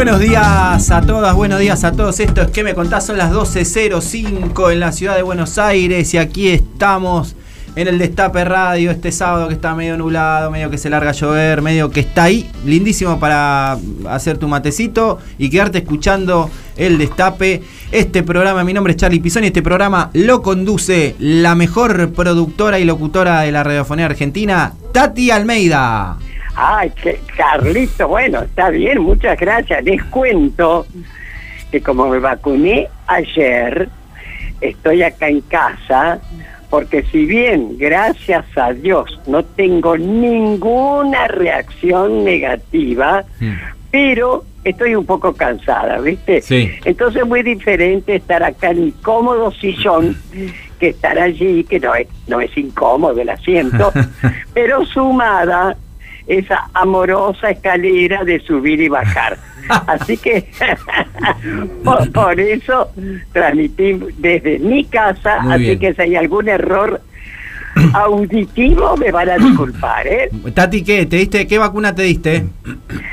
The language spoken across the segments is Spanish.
Buenos días a todas, buenos días a todos. Esto es que me contás, son las 12.05 en la ciudad de Buenos Aires y aquí estamos en el Destape Radio este sábado que está medio nublado, medio que se larga a llover, medio que está ahí, lindísimo para hacer tu matecito y quedarte escuchando el Destape. Este programa, mi nombre es Charlie Pisoni, este programa lo conduce la mejor productora y locutora de la radiofonía argentina, Tati Almeida. Ay, que Carlito, bueno, está bien, muchas gracias. Les cuento que como me vacuné ayer, estoy acá en casa, porque si bien, gracias a Dios, no tengo ninguna reacción negativa, Hmm. pero estoy un poco cansada, ¿viste? Sí. Entonces es muy diferente estar acá en mi cómodo sillón que estar allí, que no es, no es incómodo el asiento, pero sumada esa amorosa escalera de subir y bajar. Así que por, por eso transmití desde mi casa, Muy así bien. que si hay algún error auditivo me van a disculpar, ¿eh? Tati, ¿qué? ¿Te diste, ¿Qué vacuna te diste?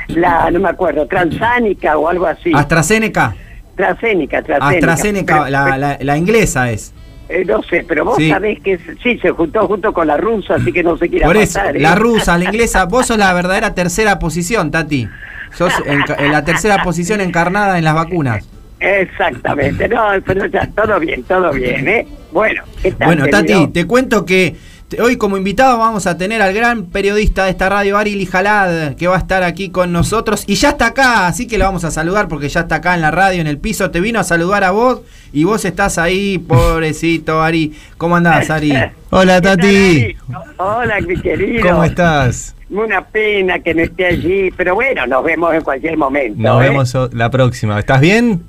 La, no me acuerdo, transánica o algo así. AstraZeneca. AstraZeneca, Pero- la, la- la inglesa es. Eh, no sé, pero vos Sí. sabés que sí, se juntó junto con la rusa, así que no se quiere Por eso, matar, ¿eh? la rusa, la inglesa, vos sos la verdadera tercera posición, Tati. Sos en, en la tercera posición encarnada en las vacunas. Exactamente, no, pero ya, todo bien, todo bien, ¿eh? Bueno, ¿qué tal, Bueno, Tati, te cuento que hoy como invitado vamos a tener al gran periodista de esta radio, Ari Lijalad, que va a estar aquí con nosotros. Y ya está acá, así que lo vamos a saludar porque ya está acá en la radio, en el piso. Te vino a saludar a vos y vos estás ahí, pobrecito Ari. ¿Cómo andás, Ari? Hola ¿Qué tal, Tati? Hola, mi querido. ¿cómo estás? Una pena que no esté allí, pero bueno, nos vemos en cualquier momento. Nos ¿eh? vemos la próxima. ¿Estás bien?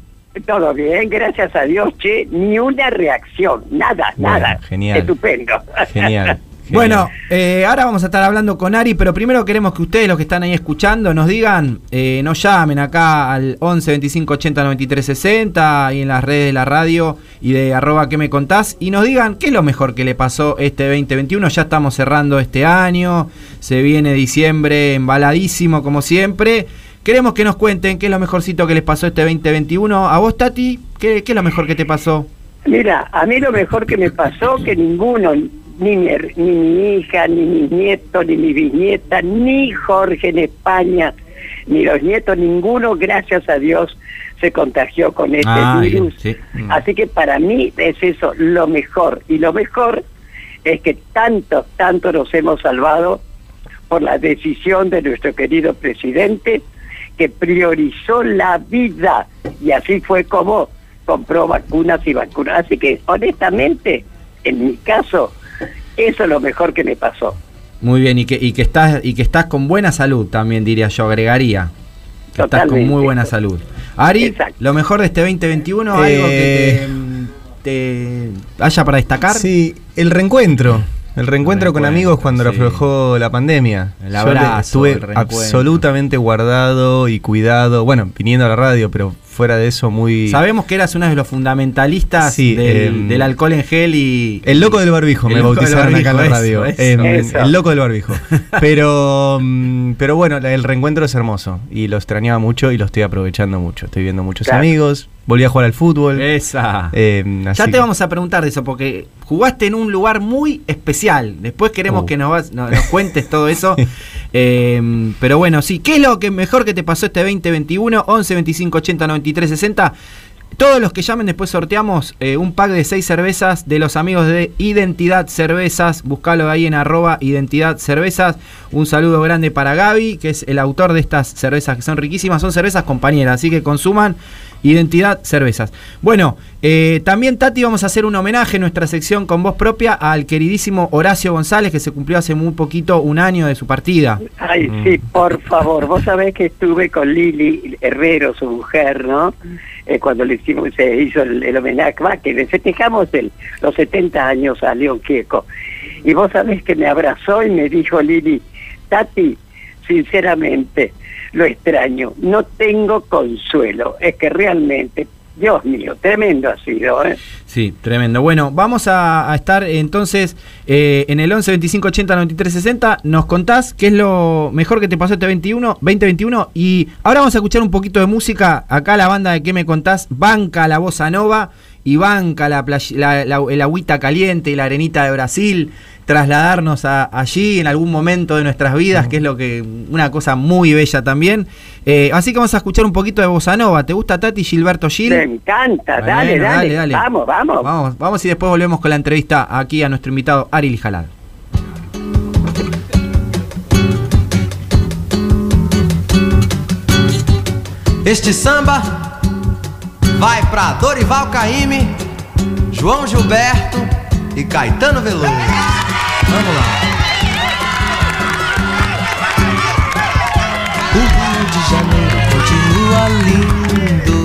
Todo bien, gracias a Dios, che, ni una reacción, nada, Bueno, nada. genial. Estupendo. Genial. Bueno, eh, ahora vamos a estar hablando con Ari, pero primero queremos que ustedes, los que están ahí escuchando, nos digan, eh, nos llamen acá al 11 25 80 93 60 y en las redes de la radio y de arroba que me contás y nos digan qué es lo mejor que le pasó este 2021. Ya estamos cerrando este año, se viene diciembre embaladísimo como siempre. Queremos que nos cuenten qué es lo mejorcito que les pasó este 2021. A vos, Tati, ¿qué, qué es lo mejor que te pasó? Mira, a mí lo mejor que me pasó que ninguno, ni mi, ni mi hija, ni mis nietos, ni mi bisnieta, ni Jorge en España, ni los nietos, ninguno, gracias a Dios, se contagió con este Ah, bien, virus. sí. Así que para mí es eso lo mejor. Y lo mejor es que tanto, tanto nos hemos salvado por la decisión de nuestro querido presidente que priorizó la vida y así fue como compró vacunas y vacunas. Así que honestamente, en mi caso, eso es lo mejor que me pasó. Muy bien, y que, y que estás y que estás con buena salud también diría yo, agregaría. Que estás con muy buena salud. Ari, Exacto. lo mejor de este 2021, algo que Eh, te, te haya para destacar. Sí, el reencuentro. El reencuentro con reencuentro, amigos cuando sí. aflojó la pandemia. El Yo abrazo, le- estuve el absolutamente guardado y cuidado. Bueno, viniendo a la radio, pero fuera de eso muy... Sabemos que eras uno de los fundamentalistas Sí, del, em, del alcohol en gel y... El loco del barbijo, me bautizaron acá en la radio. eso, Em, eso. El loco del barbijo. Pero, mm, pero bueno, la- el reencuentro es hermoso. Y lo extrañaba mucho y lo estoy aprovechando mucho. Estoy viendo muchos Claro. amigos. Volví a jugar al fútbol. Esa. Em, ya te que- vamos a preguntar de eso, porque jugaste en un lugar muy especial. Después queremos Uh. que nos, vas- no- nos cuentes todo eso. Eh, pero bueno, sí, ¿qué es lo que mejor que te pasó este 2021? 11 25 80 93 60. Todos los que llamen después sorteamos eh, un pack de seis cervezas de los amigos de Identidad Cervezas. Buscalo ahí en arroba Identidad Cervezas. Un saludo grande para Gaby, que es el autor de estas cervezas que son riquísimas. Son cervezas compañeras, así que consuman Identidad Cervezas. Bueno, eh, también Tati vamos a hacer un homenaje en nuestra sección con voz propia al queridísimo Horacio González, que se cumplió hace muy poquito un año de su partida. Ay, sí, por favor. Vos sabés que estuve con Lili Herrero, su mujer, ¿no? Eh, cuando le hicimos, se hizo el, homenaje, va, que le festejamos el, los 70 años a León Quieco. Y vos sabés que me abrazó y me dijo Lili, Tati, sinceramente, lo extraño, no tengo consuelo. Es que realmente, Dios mío, tremendo ha sido, ¿eh? Sí, tremendo. Bueno, vamos a, estar entonces eh, en el 11 25 80 93 60. Nos contás qué es lo mejor que te pasó este 21, 2021. Y ahora vamos a escuchar un poquito de música. Acá la banda de qué me contás, banca la bossa nova y banca la, play- la- la- el agüita caliente y la arenita de Brasil. Trasladarnos a- allí en algún momento de nuestras vidas, que es lo que una cosa muy bella también. Eh, así que vamos a escuchar un poquito de bossa nova. ¿Te gusta Tati Gilberto Gil? Me encanta, dale, Bueno, dale, vamos, vamos. Vamos, vamos y después volvemos con la entrevista aquí a nuestro invitado Ari Jalal. Este samba vai pra Dorival Caymmi, João Gilberto e Caetano Veloso. Vamos lá. O Rio de Janeiro continua lindo.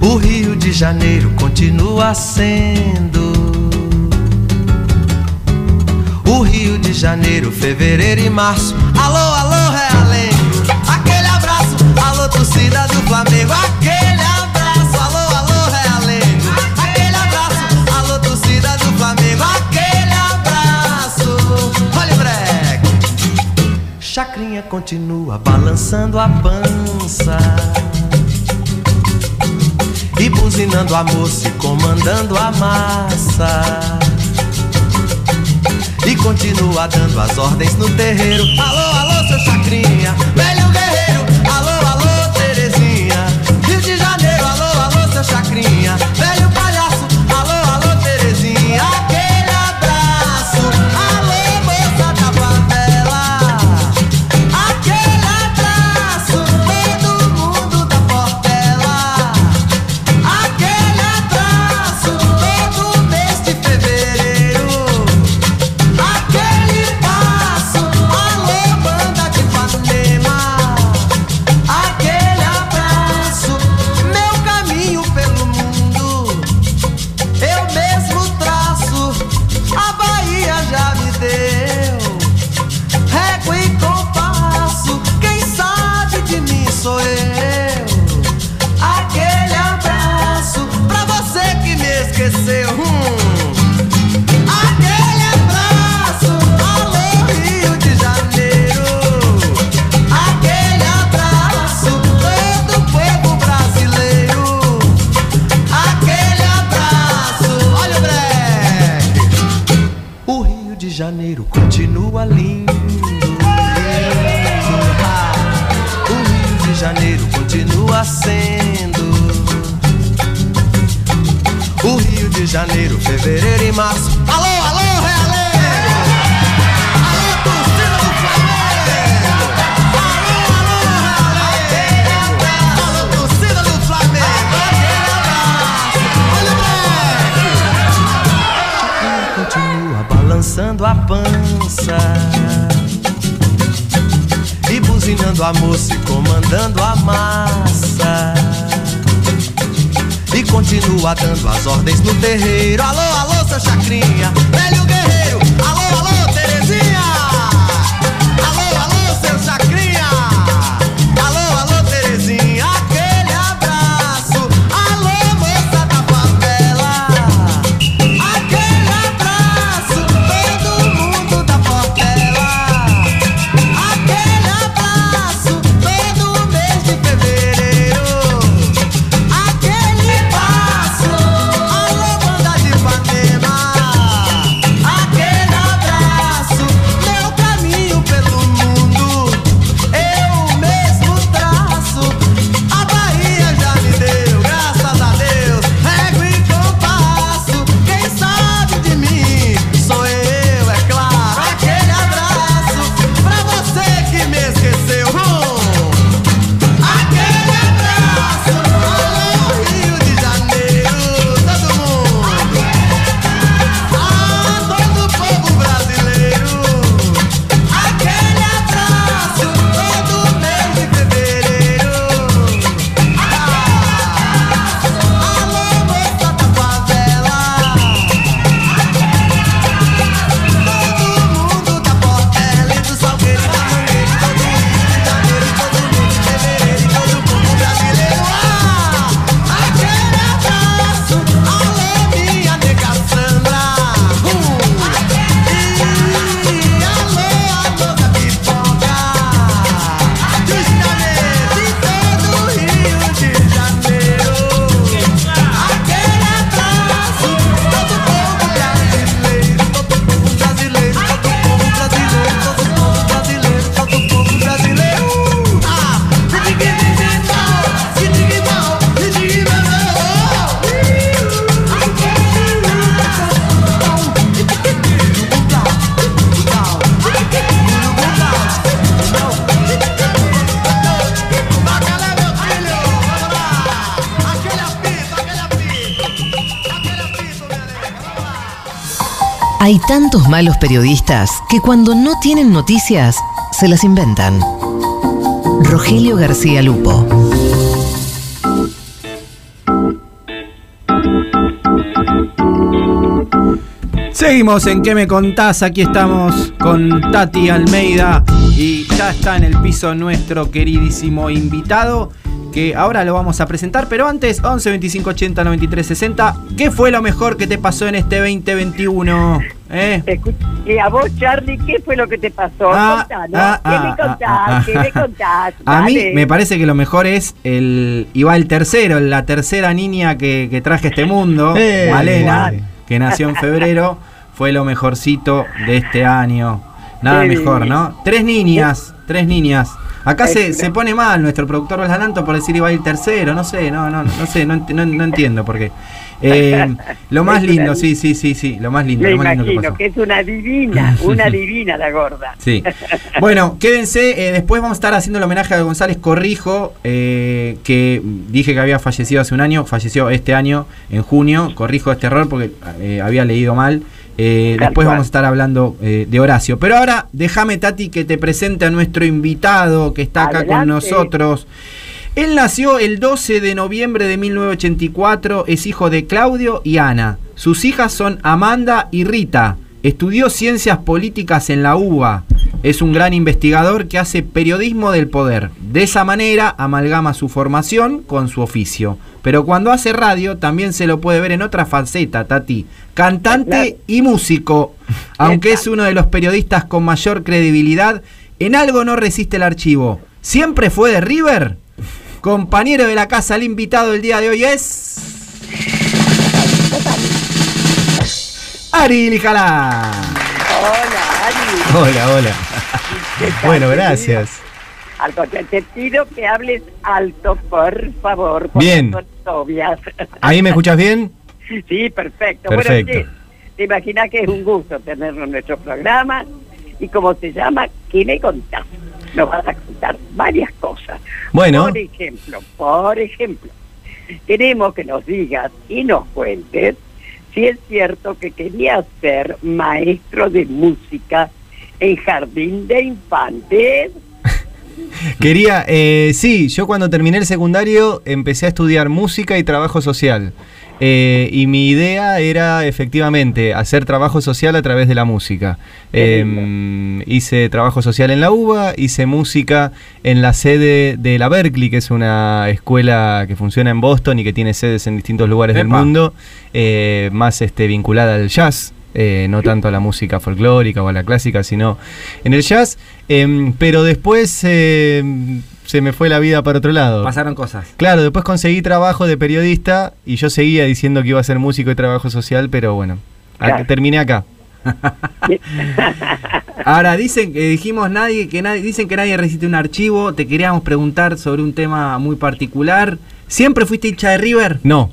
O Rio de Janeiro continua sendo. O Rio de Janeiro, fevereiro e março. Alô, alô, Realengo. Aquele abraço, alô, torcida do Flamengo. Aquele Continua balançando a pança. E buzinando a moça e comandando a massa. E continua dando as ordens no terreiro. Alô, alô, seu Chacrinha, velho guerreiro. Alô, alô, Terezinha. Rio de Janeiro, alô, alô, seu Chacrinha, velho palhaço. Alô, alô, Terezinha. Janeiro, fevereiro e março. Alô, alô, Realengo! Alô, torcida do Flamengo! Alô, alô, Realengo! Alô, torcida do Flamengo! Continua balançando a pança E buzinando a moça e comandando a massa continua dando as ordens no terreiro. Alô, alô, seu Chacrinha, velho guerreiro. Hay tantos malos periodistas que cuando no tienen noticias, se las inventan. Rogelio García Lupo. Seguimos en ¿Qué me contás? Aquí estamos con Tati Almeida y ya está en el piso nuestro queridísimo invitado que ahora lo vamos a presentar, pero antes 11 25 80 93 60, ¿qué fue lo mejor que te pasó en este 2021? ¿Eh? Y a vos, Charlie, ¿qué fue lo que te pasó? Ah, Contanos. ah, ¿Qué me ah, contás? ah, ¿Qué ah, me ah. contás? A mí me parece que lo mejor es el. Iba el tercero, la tercera niña que, que traje a este mundo, Eh, Malena, igual. que nació en febrero, fue lo mejorcito de este año. Nada Qué mejor. ¿no? Tres niñas, tres niñas. Acá se, Excelente. se pone mal nuestro productor Balanto por decir iba a ir tercero, no sé, no, no, no sé, no, ent- no- no entiendo por qué. Eh, lo más lindo, sí, sí, sí, sí, lo más lindo, Me lo más lindo que imagino pasó. que es una divina, una divina la gorda. Sí. Bueno, quédense. eh, después vamos a estar haciendo el homenaje a González Corrijo, eh, que dije que había fallecido hace un año, falleció este año, en junio. Corrijo este error porque eh, había leído mal. Eh, después vamos a estar hablando eh, de Horacio. Pero ahora déjame, Tati, que te presente a nuestro invitado que está acá con nosotros. Él nació el 12 de noviembre de 1984, es hijo de Claudio y Ana. Sus hijas son Amanda y Rita. Estudió ciencias políticas en la UBA. Es un gran investigador que hace periodismo del poder. De esa manera amalgama su formación con su oficio. Pero cuando hace radio también se lo puede ver en otra faceta, Tati. Cantante y músico. Aunque es uno de los periodistas con mayor credibilidad, en algo no resiste el archivo. ¿Siempre fue de River? Compañero de la casa, el invitado del día de hoy es. Ari Lijala. Hola, Ari. Hola, hola. ¿Qué tal, Bueno, gracias. Al contrario, te pido que hables alto, por favor. por Bien. ¿Ahí me escuchas bien? Sí, perfecto. Perfecto. Bueno, sí, te imaginas que es un gusto tenerlo en nuestro programa. Y como se llama, ¿qué me contás? Nos vas a contar varias cosas. Bueno. Por ejemplo, por ejemplo, queremos que nos digas y nos cuentes si es cierto que querías ser maestro de música en jardín de infantes. Quería, eh, sí, yo cuando terminé el secundario empecé a estudiar música y trabajo social. Eh, y mi idea era efectivamente hacer trabajo social a través de la música. Eh, hice trabajo social en la UBA, hice música en la sede de la Berkeley, que es una escuela que funciona en Boston y que tiene sedes en distintos lugares del mundo, eh, más este, vinculada al jazz. eh, no tanto a la música folclórica o a la clásica, sino en el jazz. Em, pero después em, se me fue la vida para otro lado. Pasaron cosas. Claro, después conseguí trabajo de periodista y yo seguía diciendo que iba a ser músico y trabajo social, pero bueno, terminé acá. Ahora dicen que dijimos nadie que nadie dicen que nadie resiste un archivo. Te queríamos preguntar sobre un tema muy particular. ¿Siempre fuiste hincha de River? No,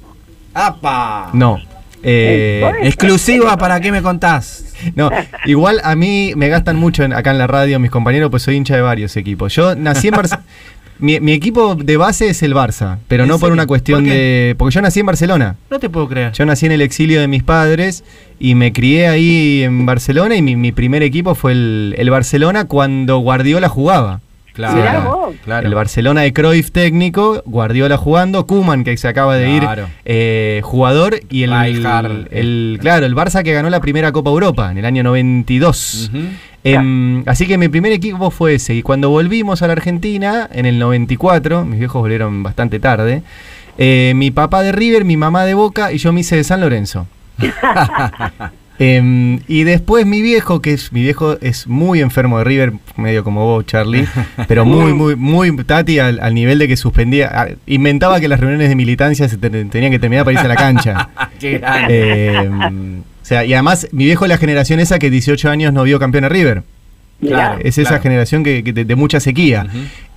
¡Apa! no. Eh. Exclusiva para qué me contás. no, igual a mí me gastan mucho en- acá en la radio mis compañeros, pues soy hincha de varios equipos. Yo nací en Barcelona. Mi, mi equipo de base es el Barça, pero ¿En no por una cuestión de... Porque yo nací en Barcelona. No te puedo creer. Yo nací en el exilio de mis padres y me crié ahí en Barcelona y mi, mi primer equipo fue el, el Barcelona cuando Guardiola jugaba. Mirá vos. El Barcelona de Cruyff técnico, Guardiola jugando, Kuman que se acaba de Claro. ir eh, jugador y el, claro, el Barça que ganó la primera Copa Europa en el año 92. Ujú. Em, así que mi primer equipo fue ese. Y cuando volvimos a la Argentina, en el 94, mis viejos volvieron bastante tarde, eh, mi papá de River, mi mamá de Boca y yo me hice de San Lorenzo. Em, y después mi viejo, que es mi viejo es muy enfermo de River, medio como vos, Charlie, pero muy, muy, muy Tati al, al nivel de que suspendía, inventaba que las reuniones de militancia se te- tenían que terminar para irse a la cancha. Em, o sea, y además mi viejo es la generación esa que 18 años no vio campeón a River. Claro. Es esa generación que, que de, de mucha sequía.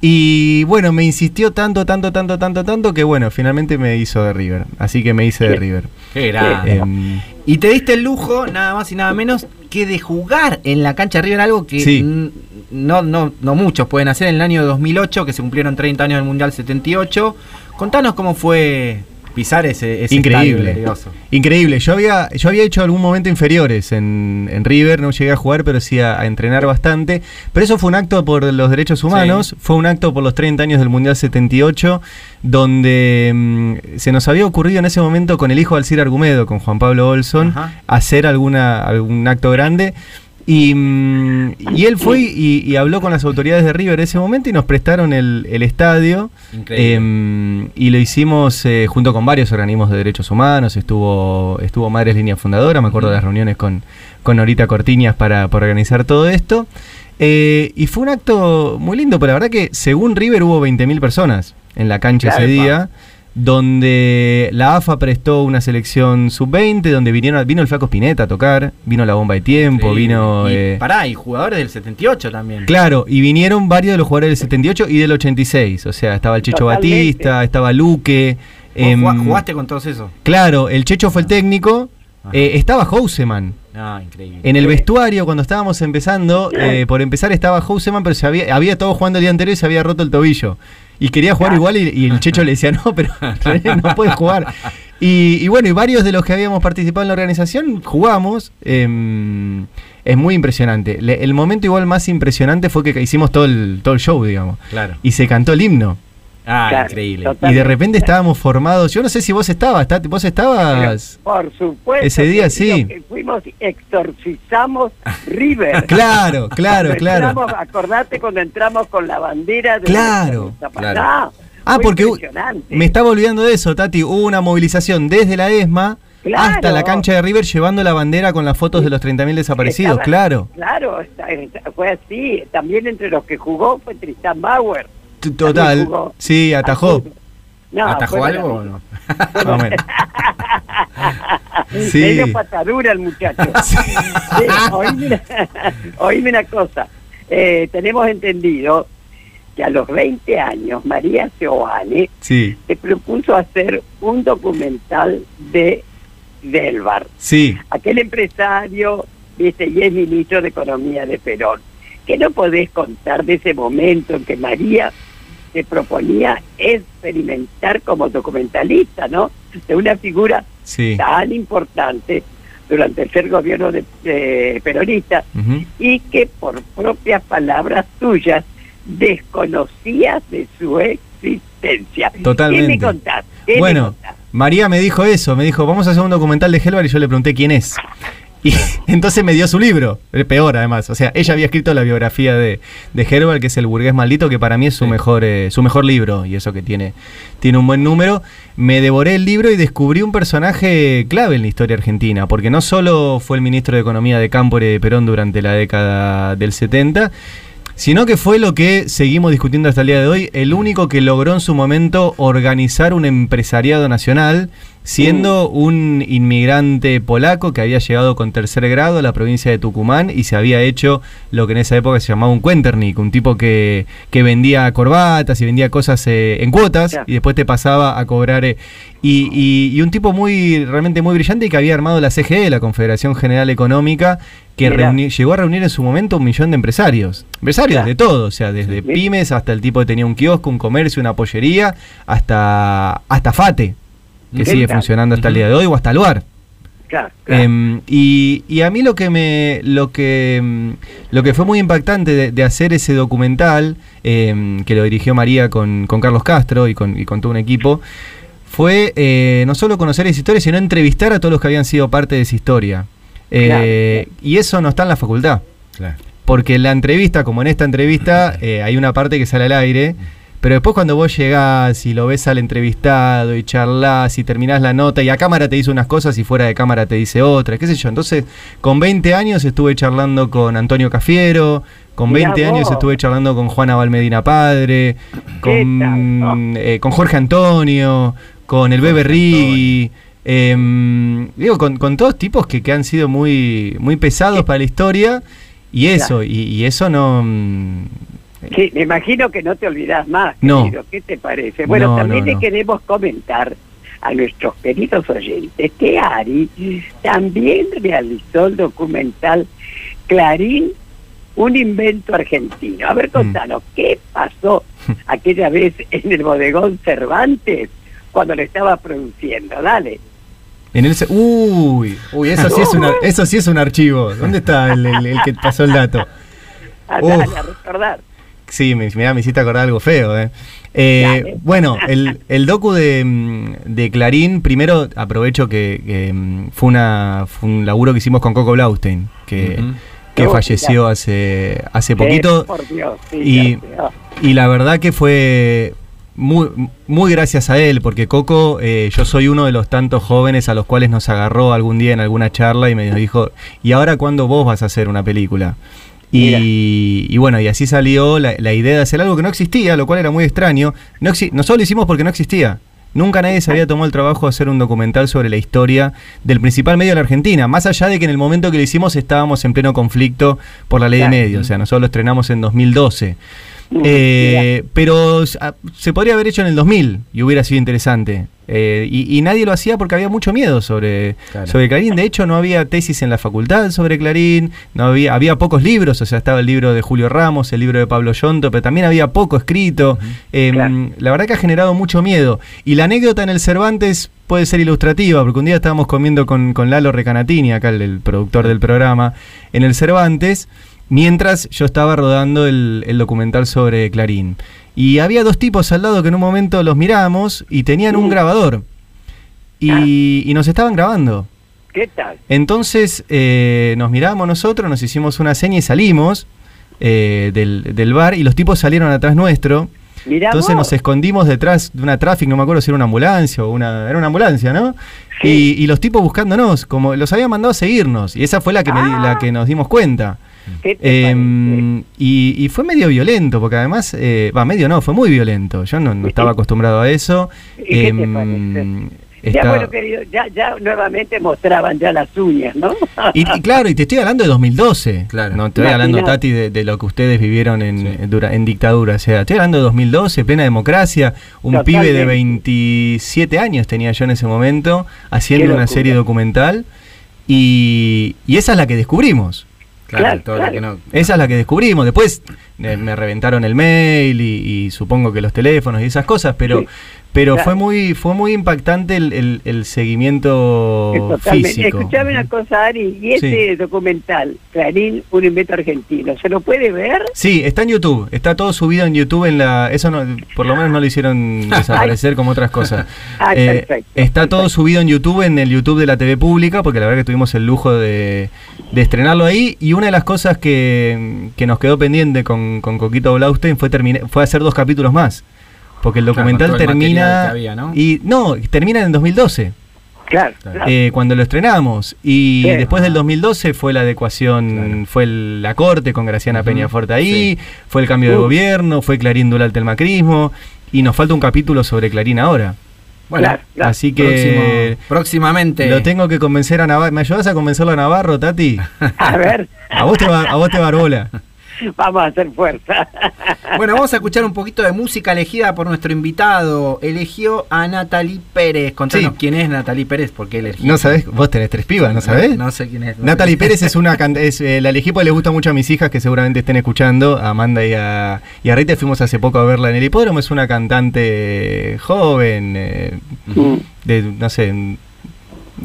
Y bueno, me insistió tanto, tanto, tanto, tanto, tanto que bueno, finalmente me hizo de River. Así que me hice de. River. Qué grande. Em, Y te diste el lujo, nada más y nada menos, que de jugar en la cancha de River, algo que Sí. no, no, no muchos pueden hacer en el año 2008, que se cumplieron 30 años del Mundial 78. Contanos cómo fue pisar ese, ese Increíble. Increíble. Yo había, yo había hecho algún momento inferiores en, en River, no llegué a jugar, pero sí a, a entrenar bastante. Pero eso fue un acto por los derechos humanos, fue un acto por los 30 años del Mundial 78, donde mm, se nos había ocurrido en ese momento con el hijo de Alcir Argumedo, con Juan Pablo Olson, Ajá. hacer alguna, algún acto grande. Y, mm, y él fue y, y habló con las autoridades de River en ese momento y nos prestaron el, el estadio. Increíble. Em, y lo hicimos eh, junto con varios organismos de derechos humanos. Estuvo estuvo Madres Línea Fundadora, me acuerdo de las reuniones con, con Norita Cortiñas para, para organizar todo esto. Eh, y fue un acto muy lindo, pero la verdad que según River hubo 20.000 personas en la cancha Claro, ese pa. Donde la AFA prestó una selección sub-20, donde vinieron, vino el Flaco Spinetta a tocar, vino la bomba de tiempo, vino. Y, eh, pará, y jugadores del 78 también. Claro, y vinieron varios de los jugadores del 78 y del 86. O sea, estaba el Checho Totalmente. Batista, estaba Luque. ¿Vos em, jugaste con todos esos? Claro, el Checho fue el técnico. Ajá. eh, estaba Houseman. Ah, increíble. En el vestuario, cuando estábamos empezando, eh, por empezar estaba Houseman, pero se había, había todo jugando el día anterior y se había roto el tobillo. Y quería jugar igual y, y el Checho le decía, no, pero René, no puedes jugar. Y, y bueno, y varios de los que habíamos participado en la organización jugamos. em, es muy impresionante. Le- el momento igual más impresionante fue que hicimos todo el, todo el show, digamos. Claro. Y se cantó el himno. Ah, Claro, increíble. Y de repente estábamos formados. Yo no sé si vos estabas, Tati, vos estabas. Por supuesto. Ese día sí. fuimos, exorcizamos River. Claro, claro, Cuando claro. entramos, acordate cuando entramos con la bandera de Claro, la claro. Ah, porque me estaba olvidando de eso, Tati. Hubo una movilización desde la ESMA Claro. hasta la cancha de River llevando la bandera con las fotos de los 30.000 desaparecidos, Estaba- claro. Claro, fue así. También entre los que jugó fue Tristan Bauer. Total, sí, atajó. No, ¿Atajó algo o no? Sí. Patadura el muchacho. Sí, oíme, una, oíme una cosa. Eh, tenemos entendido que a los 20 años María Seoane Sí, se propuso hacer un documental de Delbar, sí. aquel empresario, viste, y es ministro de Economía de Perón. ¿Qué no podés contar de ese momento en que María se proponía experimentar como documentalista, ¿no? De una figura Sí. tan importante durante el ser gobierno de, de peronista y que por propias palabras suyas desconocías de su existencia. Totalmente. ¿Qué me contás? ¿Qué me Bueno, contás? María me dijo eso, me dijo, vamos a hacer un documental de Helvar y yo le pregunté quién es. Y entonces me dio su libro, el peor además. O sea, ella había escrito la biografía de, de Herbal, que es El burgués maldito, que para mí es su, Sí. mejor, eh, su mejor libro, y eso que tiene, tiene un buen número. Me devoré el libro y descubrí un personaje clave en la historia argentina, porque no solo fue el ministro de Economía de Cámpora y de Perón durante la década del 70, sino que fue lo que seguimos discutiendo hasta el día de hoy, el único que logró en su momento organizar un empresariado nacional, siendo un inmigrante polaco que había llegado con tercer grado a la provincia de Tucumán y se había hecho lo que en esa época se llamaba un cuenternik, un tipo que, que vendía corbatas y vendía cosas eh, en cuotas y después te pasaba a cobrar... eh, y, y- y un tipo muy realmente muy brillante y que había armado la CGE, la Confederación General Económica, que reuni- llegó a reunir en su momento un millón de empresarios. Empresarios de todo, o sea, desde pymes hasta el tipo que tenía un kiosco, un comercio, una pollería, hasta, hasta FATE, que ¿Qué sigue tal? funcionando hasta el día de hoy, o hasta Luar. Claro, claro. Em, y, y a mí lo que me lo que em, lo que fue muy impactante de, de hacer ese documental em, que lo dirigió María con, con Carlos Castro y con, y con todo un equipo fue eh, no solo conocer esa historia sino entrevistar a todos los que habían sido parte de esa historia Eh, y eso no está en la facultad Claro. porque en la entrevista, como en esta entrevista, eh, hay una parte que sale al aire, pero después cuando vos llegás y lo ves al entrevistado y charlas y terminás la nota y a cámara te dice unas cosas y fuera de cámara te dice otras, qué sé yo. Entonces, con 20 años estuve charlando con Antonio Cafiero, con Mirá 20 años estuve charlando con Juana Valmedina Padre, con, eh, con Jorge Antonio, con el Bebe Rigui. em, digo, con, con todos tipos que, que han sido muy, muy pesados para la historia y eso, y, y eso no... Sí, me imagino que no te olvidas más, No. querido. ¿Qué te parece? Bueno, No, también no, le queremos comentar a nuestros queridos oyentes que Ari también realizó el documental Clarín, un invento argentino. A ver, Mm. contanos, ¿qué pasó aquella vez en el bodegón Cervantes cuando lo estaba produciendo. Dale. En el, uy, uy, eso sí es una, eso sí es un archivo. ¿Dónde está el, el- el que pasó el dato? A, Uf. dale, a recordar. Sí, me, mirá, me hiciste acordar algo feo, ¿eh? Eh, bueno, el, el docu de, mm, de Clarín, primero aprovecho que, que, mm, fue, una, fue un laburo que hicimos con Coco Blaustein, que, que falleció hace, hace poquito. Sí, por Dios, sí, y-. Y la verdad que fue muy, muy gracias a él, porque Coco, eh, yo soy uno de los tantos jóvenes a los cuales nos agarró algún día en alguna charla y me dijo, ¿y ahora cuándo vos vas a hacer una película? Y, y bueno, y así salió la, la idea de hacer algo que no existía, lo cual era muy extraño. No exi- nosotros lo hicimos porque no existía. Nunca nadie se había tomado el trabajo de hacer un documental sobre la historia del principal medio de la Argentina, más allá de que en el momento que lo hicimos estábamos en pleno conflicto por la ley Claro. de medios, o sea, nosotros lo estrenamos en 2012. Eh, pero ah, se podría haber hecho en el 2000 y hubiera sido interesante. Eh, y, y nadie lo hacía porque había mucho miedo sobre, Claro. sobre Clarín. De hecho, no había tesis en la facultad sobre Clarín, no había, había pocos libros, o sea, estaba el libro de Julio Ramos, el libro de Pablo Yonto, pero también había poco escrito. Eh, Claro. La verdad que ha generado mucho miedo. Y la anécdota en el Cervantes puede ser ilustrativa, porque un día estábamos comiendo con, con Lalo Recanatini, acá el, el productor del programa, en el Cervantes, mientras yo estaba rodando el, el documental sobre Clarín. Y había dos tipos al lado que en un momento los miramos y tenían un Mm. grabador. Y, y nos estaban grabando. ¿Qué tal? Entonces eh, nos miramos nosotros, nos hicimos una seña y salimos eh, del, del bar y los tipos salieron atrás nuestro. Mirá Entonces vos. nos escondimos detrás de una tráfico, no me acuerdo si era una ambulancia o una. Era una ambulancia, ¿no? Sí. Y, y los tipos buscándonos, como los habían mandado a seguirnos. Y esa fue la que, me Ah. la que nos dimos cuenta. ¿Qué te parece? Em, y, y fue medio violento, porque además, eh, va, medio no, fue muy violento. Yo no, no estaba acostumbrado a eso. ¿Y qué te Em? Ya, está- bueno, querido, ya, ya nuevamente mostraban ya las uñas, ¿no? y, y claro, y te estoy hablando de 2012. Claro. No estoy hablando. Tati, de, de lo que ustedes vivieron en, Sí. en dura- en dictadura. O sea, estoy hablando de 2012, plena democracia. Un pibe de Totalmente. 27 años tenía yo en ese momento, haciendo una serie documental. Y, y esa es la que descubrimos. Claro, Claro, todo claro. lo que no. Esa es la que descubrimos. Después eh, me reventaron el mail y, y supongo que los teléfonos y esas cosas, pero, Sí, pero claro. fue muy fue muy impactante el, el- el seguimiento Totalmente. físico. Escuchame una cosa, Ari, y ese documental, Clarín, un invento argentino, ¿se lo puede ver? Sí, está en YouTube, está todo subido en YouTube en la eso no, por lo menos no lo hicieron desaparecer como otras cosas. Ah, Eh, perfecto, está todo subido en YouTube en el YouTube de la TV pública porque la verdad que tuvimos el lujo de, de estrenarlo ahí y una de las cosas que, que nos quedó pendiente con, con Coquito Blaustein fue fue hacer dos capítulos más. Porque el documental el termina que había, ¿no? y no, termina en 2012. Claro, eh, cuando lo estrenamos. Y Sí. después del 2012 fue la adecuación, Claro. fue el- la corte con Graciana Ujú, Peñaforte ahí, sí. fue el cambio de Uh. gobierno, fue Clarín durante el macrismo, y nos falta un capítulo sobre Clarín ahora. Bueno, Claro, claro. Así que próximo- próximamente. lo tengo que convencer a Navarro. ¿Me ayudas a convencerlo a Navarro, Tati? A ver, A vos te va, a vos te va bola. vamos a hacer fuerza. Bueno, vamos a escuchar un poquito de música elegida por nuestro invitado. Eligió a Natalie Pérez. Contanos Sí. quién es Natalie Pérez, por qué elegí. No sabés, vos tenés tres pibas, ¿no sabés? No, sé quién es. Natalie Pérez es una can- es, eh, la elegí porque le gusta mucho a mis hijas que seguramente estén escuchando, a Amanda y a, y a Rita. Fuimos hace poco a verla en el hipódromo. Es una cantante joven, eh, Mm. de no sé,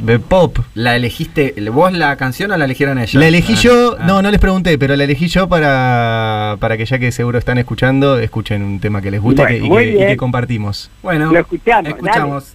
de pop. ¿La elegiste vos la canción o la eligieron ellos? La elegí Ah, yo, ah. no, no les pregunté, pero la elegí yo para, para que ya que seguro están escuchando, escuchen un tema que les guste y que- y, muy que, y bien. que compartimos. Bueno, Lo escuchamos,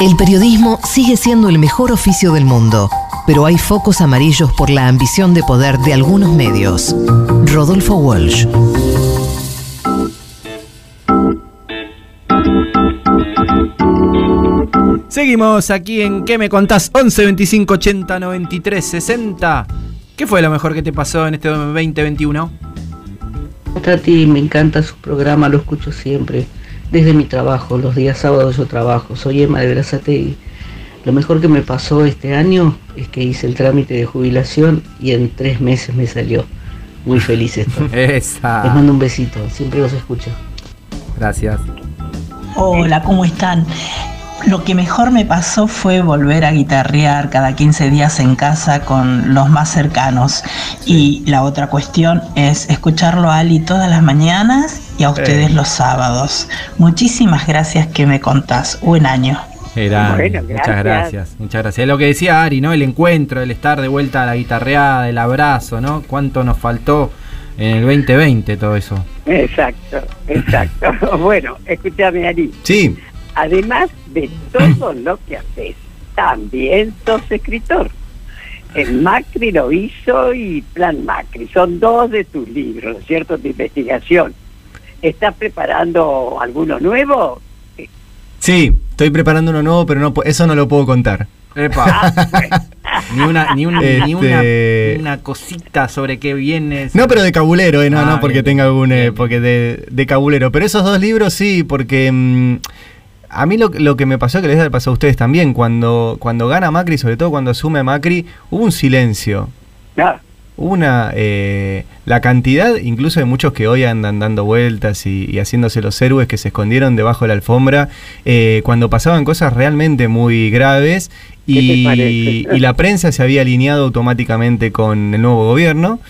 El periodismo sigue siendo el mejor oficio del mundo, pero hay focos amarillos por la ambición de poder de algunos medios. Rodolfo Walsh. Seguimos aquí en ¿Qué me contás? 11 25 80 93 60. ¿Qué fue lo mejor que te pasó en este 2021? Tati, me encanta su programa, lo escucho siempre. Desde mi trabajo, los días sábados yo trabajo. Soy Emma de Brazate lo mejor que me pasó este año es que hice el trámite de jubilación y en tres meses me salió. Muy feliz estoy. Les Esa. mando un besito, siempre los escucho. Gracias. Hola, ¿cómo están? Lo que mejor me pasó fue volver a guitarrear cada 15 días en casa con los más cercanos. Y la otra cuestión es escucharlo a Ali todas las mañanas y a ustedes Eh. los sábados. Muchísimas gracias que me contás. Buen año. Era, Bueno, muchas gracias. gracias, muchas gracias. Es lo que decía Ari, ¿no? El encuentro, el estar de vuelta a la guitarreada, el abrazo, ¿no? ¿Cuánto nos faltó en el 2020 todo eso? Exacto, exacto. bueno, escúchame, Ari. Sí, Además de todo lo que haces, también sos escritor. El Macri lo hizo y Plan Macri. Son dos de tus libros, ¿no es cierto?, de investigación. ¿Estás preparando alguno nuevo? sí, estoy preparando uno nuevo, pero no, eso no lo puedo contar. Epa. ni una, ni, un- ni una, Este- ni una cosita sobre qué viene. No, pero de cabulero, eh, no, Ah, no porque bien, tenga algún, eh, porque de, de cabulero. Pero esos dos libros sí, porque mm, a mí lo, lo que me pasó, que les ha pasado a ustedes también, cuando, cuando gana Macri, sobre todo cuando asume Macri, hubo un silencio. Hubo una. eh, la cantidad, incluso de muchos que hoy andan dando vueltas y, y haciéndose los héroes que se escondieron debajo de la alfombra, eh, cuando pasaban cosas realmente muy graves y la prensa se había alineado automáticamente con el nuevo gobierno.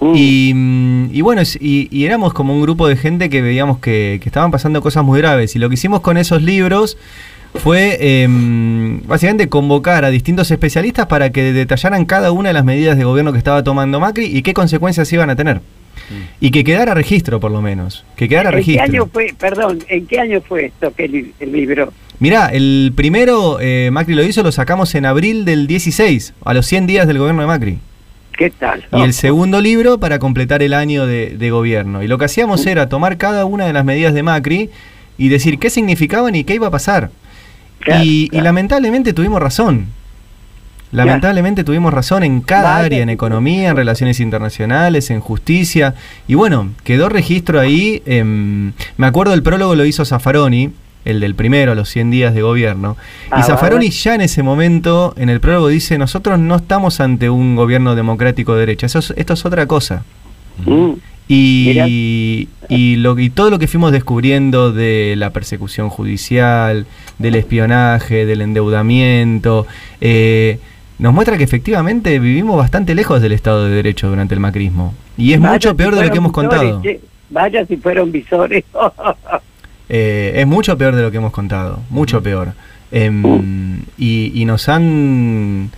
Mm. Y, mm, y bueno, y, y éramos como un grupo de gente que veíamos que, que estaban pasando cosas muy graves. Y lo que hicimos con esos libros fue em, básicamente convocar a distintos especialistas para que detallaran cada una de las medidas de gobierno que estaba tomando Macri y qué consecuencias iban a tener. Y que quedara registro, por lo menos. Que quedara ¿En qué año fue, perdón, en qué año fue esto, que el, el libro? Mirá, el primero eh, Macri lo hizo, lo sacamos en abril del 16, a los 100 días del gobierno de Macri. ¿Qué tal? Y el segundo libro para completar el año de, de gobierno. Y lo que hacíamos era tomar cada una de las medidas de Macri y decir qué significaban y qué iba a pasar. Claro, y, lamentablemente tuvimos razón. Lamentablemente tuvimos razón en cada área, en economía, en relaciones internacionales, en justicia. Y bueno, quedó registro ahí. em, me acuerdo el prólogo lo hizo Zaffaroni, el del primero, a los 100 días de gobierno. Ah, y Zaffaroni vale. ya en ese momento, en el prólogo, dice, nosotros no estamos ante un gobierno democrático de derecha, Eso es- esto es otra cosa. Mm. Y, y, lo, y todo lo que fuimos descubriendo de la persecución judicial, del espionaje, del endeudamiento, eh, nos muestra que efectivamente vivimos bastante lejos del Estado de Derecho durante el macrismo. Y es Vaya mucho si peor de lo que hemos visores, contado. che. Vaya si fueron visores. Eh, es mucho peor de lo que hemos contado, mucho peor. Em, y, y nos han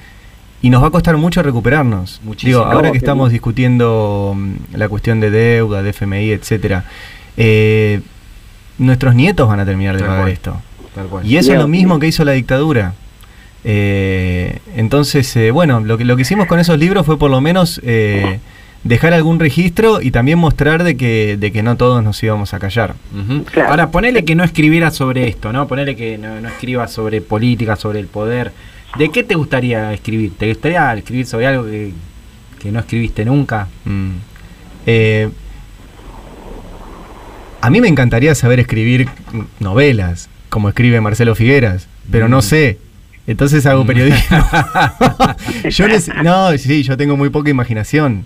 y nos va a costar mucho recuperarnos. Muchísimo. Digo, ahora que estamos discutiendo mm, la cuestión de deuda, de FMI, etcétera, eh, nuestros nietos van a terminar de Tal pagar cual. esto. Tal cual. Y eso es lo mismo mío. que hizo la dictadura. Eh, entonces, eh, bueno, lo que, lo que hicimos con esos libros fue por lo menos eh, dejar algún registro y también mostrar de que, de que no todos nos íbamos a callar. Ujú. Claro. Ahora, ponele que no escribiera sobre esto, ¿no? Ponele que no, no escriba sobre política, sobre el poder. ¿De qué te gustaría escribir? ¿Te gustaría escribir sobre algo que, que no escribiste nunca? Mm. Eh, a mí me encantaría saber escribir novelas, como escribe Marcelo Figueras, pero no Mm. sé. Entonces hago periodismo. yo nece- no, sí, yo tengo muy poca imaginación.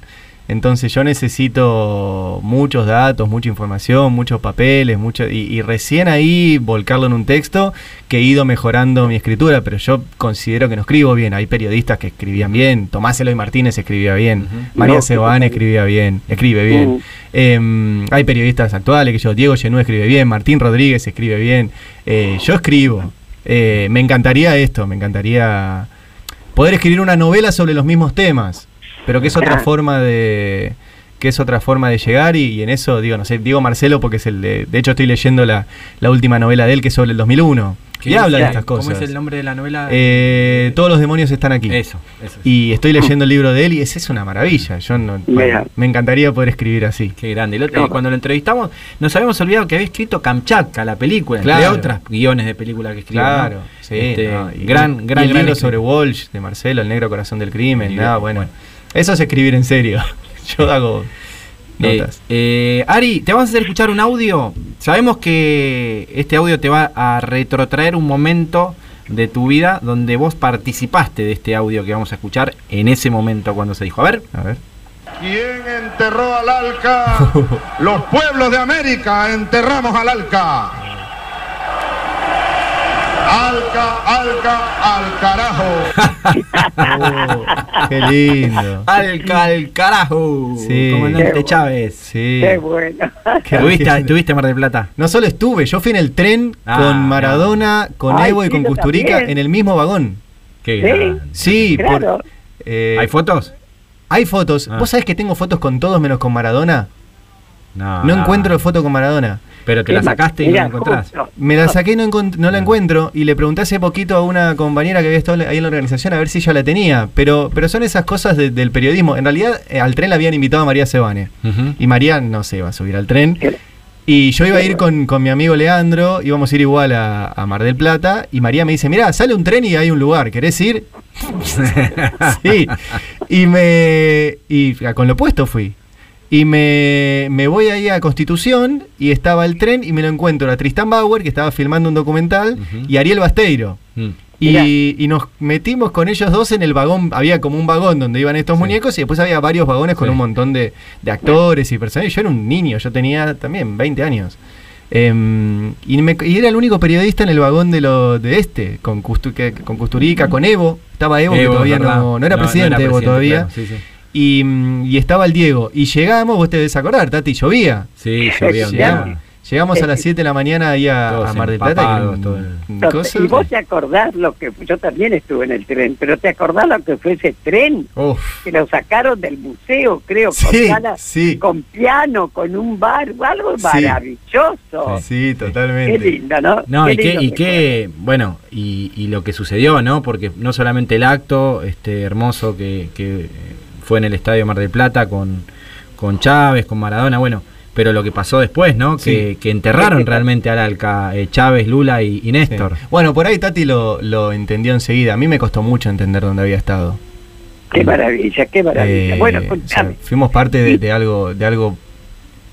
Entonces yo necesito muchos datos, mucha información, muchos papeles, mucho, y, y recién ahí volcarlo en un texto que he ido mejorando mi escritura, pero yo considero que no escribo bien. Hay periodistas que escribían bien, Tomás Eloy Martínez escribía bien. María No, escribía bien, escribe bien. Mm. Eh, hay periodistas actuales que yo, Diego Genú escribe bien, Martín Rodríguez escribe bien, eh, yo escribo. Eh, me encantaría esto, me encantaría poder escribir una novela sobre los mismos temas, pero que es otra forma de que es otra forma de llegar y, y en eso digo, no sé, digo Marcelo porque es el de, de hecho estoy leyendo la, la última novela de él que es sobre el 2001 y habla de estas cosas. ¿Cómo es el nombre de la novela? Eh, todos los demonios están aquí. Eso, eso. Y estoy leyendo el libro de él y es, es una maravilla. Yo no, Mira. me encantaría poder escribir así. Qué grande. El otro- eh, cuando lo entrevistamos, nos habíamos olvidado que había escrito Kamchatka, la película, entre Claro. otras guiones de películas que escribió. Claro, ¿no? sí. Este, no, y- gran, y gran, el gran libro sobre Walsh de Marcelo, El negro corazón del crimen. Y- nada, bueno. bueno. Eso es escribir en serio. Yo hago Eh, notas. eh, Ari, te vamos a hacer escuchar un audio. Sabemos que este audio te va a retrotraer un momento de tu vida donde vos participaste de este audio que vamos a escuchar en ese momento cuando se dijo. A ver. a ver. ¿Quién enterró al Alca? Los pueblos de América enterramos al Alca. Alca, Alca, al carajo. Oh, qué lindo. Al, al carajo, Sí. comandante Qué Chávez. Sí. Qué bueno. Qué ¿Tuviste, tuviste Mar del Plata? No solo estuve, yo fui en el tren Ah, con Maradona, con Ay, Evo y con Custurica también. en el mismo vagón. Qué Sí. Sí, por- eh, ¿Hay fotos? hay fotos. Ah. ¿Vos sabés que tengo fotos con todos menos con Maradona? No, No encuentro foto con Maradona. Pero te la sacaste y no Mira, la encontrás. justo. Me la saqué y no, encont- no la encuentro. Y le pregunté hace poquito a una compañera que había estado ahí en la organización a ver si ella la tenía. Pero, pero son esas cosas de- del periodismo. En realidad, eh, al tren la habían invitado a María Sebane. Y María no se iba a subir al tren. Y yo iba a ir con, con mi amigo Leandro, íbamos a ir igual a, a Mar del Plata, y María me dice, mirá, sale un tren y hay un lugar, ¿querés ir? sí. Y me. Y a- con lo puesto fui. Y me, me voy ahí a Constitución y estaba el tren y me lo encuentro a Tristan Bauer, que estaba filmando un documental, Ujú. y Ariel Basteiro. Mm. Y, y nos metimos con ellos dos en el vagón, había como un vagón donde iban estos Sí. muñecos y después había varios vagones con Sí. un montón de, de actores y personajes. Yo era un niño, yo tenía también 20 años. Em, y, me- y era el único periodista en el vagón de lo de este, con, Custu- que- con Custurica, con Evo. Estaba Evo, que todavía no, no era presidente Evo presidente, todavía. claro, sí, sí. Y, y estaba el Diego. Y llegamos, vos te debes acordar, Tati, llovía. Sí, llovía un Llegamos, día. llegamos a las 7 de la mañana ahí a, Mar del Plata. y un- todo el- y vos te acordás lo que yo también estuve en el tren, pero te acordás lo que fue ese tren Uf. que lo sacaron del museo, creo, con, Sí, sala- sí. con piano, con un bar, algo Sí. maravilloso. Sí, Qué totalmente. lindo, ¿no? No, y qué, y qué, bueno, y, y lo que sucedió, ¿no? Porque no solamente el acto este hermoso que, que fue en el Estadio Mar del Plata con, con Chávez, con Maradona, bueno, pero lo que pasó después, ¿no? Que, Sí. que enterraron realmente al Alca, eh, Chávez, Lula y, y Sí. Néstor. Bueno, por ahí Tati lo, lo entendió enseguida. A mí me costó mucho entender dónde había estado. Qué maravilla, qué maravilla. Eh, bueno, o sea, contame. fuimos parte de, de algo de algo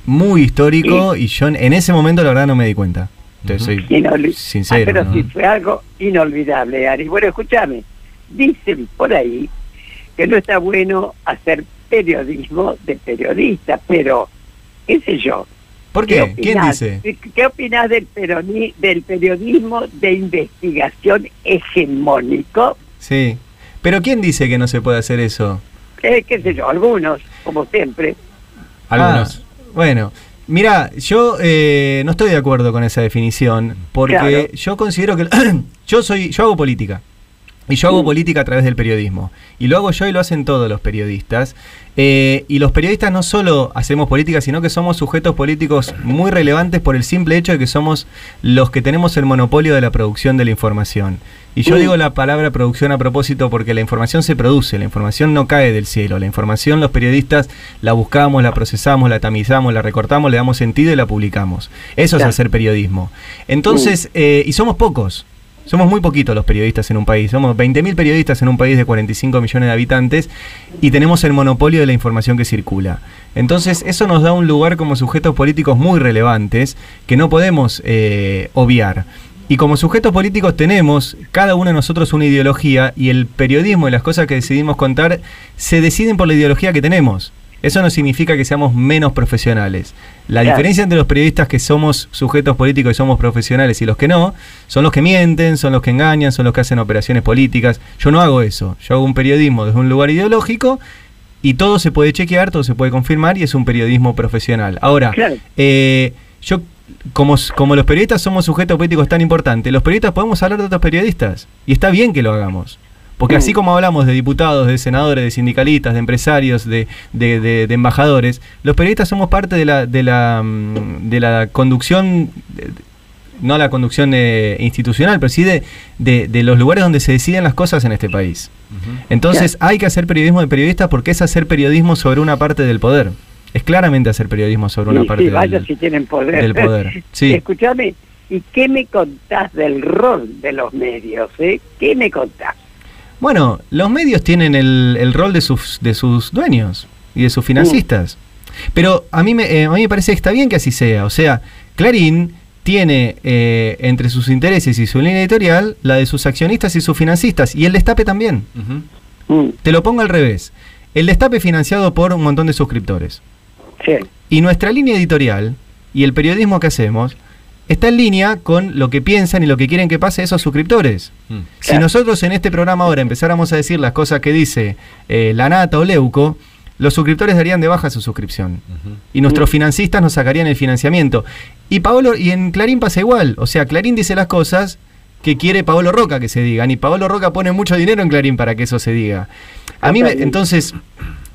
muy histórico y yo en, en ese momento la verdad no me di cuenta. Entonces soy Inolvi- sincero. Ah, pero ¿no? sí fue algo inolvidable, Ari. Bueno, escúchame, dicen por ahí que no está bueno hacer periodismo de periodista, pero qué sé yo. ¿Por qué? ¿Quién opinás? dice? ¿Qué- ¿Qué opinás del, peroni- del periodismo de investigación hegemónico? Sí. Pero ¿quién dice que no se puede hacer eso? Eh, qué sé yo, algunos, como siempre. Algunos. Ah, bueno, mira, yo eh, no estoy de acuerdo con esa definición porque Claro. yo considero que yo soy, yo hago política. Y yo Mm. hago política a través del periodismo. Y lo hago yo y lo hacen todos los periodistas. Eh, y los periodistas no solo hacemos política, sino que somos sujetos políticos muy relevantes por el simple hecho de que somos los que tenemos el monopolio de la producción de la información. Y yo Mm. digo la palabra producción a propósito porque la información se produce, la información no cae del cielo. La información los periodistas la buscamos, la procesamos, la tamizamos, la recortamos, le damos sentido y la publicamos. Eso es hacer periodismo. Entonces, eh, y somos pocos. Somos muy poquitos los periodistas en un país. Somos 20.000 periodistas en un país de 45 millones de habitantes y tenemos el monopolio de la información que circula. Entonces, eso nos da un lugar como sujetos políticos muy relevantes que no podemos eh, obviar. Y como sujetos políticos tenemos cada uno de nosotros una ideología y el periodismo y las cosas que decidimos contar se deciden por la ideología que tenemos. Eso no significa que seamos menos profesionales. La Claro. diferencia entre los periodistas que somos sujetos políticos y somos profesionales y los que no, son los que mienten, son los que engañan, son los que hacen operaciones políticas. Yo no hago eso. Yo hago un periodismo desde un lugar ideológico y todo se puede chequear, todo se puede confirmar y es un periodismo profesional. Ahora, Claro. eh, yo, como, como los periodistas somos sujetos políticos tan importantes, los periodistas podemos hablar de otros periodistas y está bien que lo hagamos. Porque así Mm. como hablamos de diputados, de senadores, de sindicalistas, de empresarios, de, de- de- de embajadores, los periodistas somos parte de la, de la, mm, de la conducción, de- no la conducción eh, institucional, pero sí de, de- de los lugares donde se deciden las cosas en este país. Entonces hay que hacer periodismo de periodistas porque es hacer periodismo sobre una parte del poder. Es claramente hacer periodismo sobre una Sí, parte sí, vaya del, si tienen poder. del poder. Sí. Escúchame, ¿y qué me contás del rol de los medios? Eh? ¿Qué me contás? Bueno, los medios tienen el, el rol de sus, de sus dueños y de sus financistas. Pero a mí, me, eh, a mí me parece que está bien que así sea. O sea, Clarín tiene eh, entre sus intereses y su línea editorial la de sus accionistas y sus financistas. Y el destape también. Mm, Te lo pongo al revés. El destape financiado por un montón de suscriptores. sí, Y nuestra línea editorial y el periodismo que hacemos está en línea con lo que piensan y lo que quieren que pase esos suscriptores. Mm. Si Claro. nosotros en este programa ahora empezáramos a decir las cosas que dice eh, la Nata o Leuco, los suscriptores darían de baja su suscripción. Y nuestros financistas nos sacarían el financiamiento. Y Paolo, y en Clarín pasa igual. O sea, Clarín dice las cosas que quiere Paolo Roca que se digan. Y Paolo Roca pone mucho dinero en Clarín para que eso se diga. A mí, me- entonces,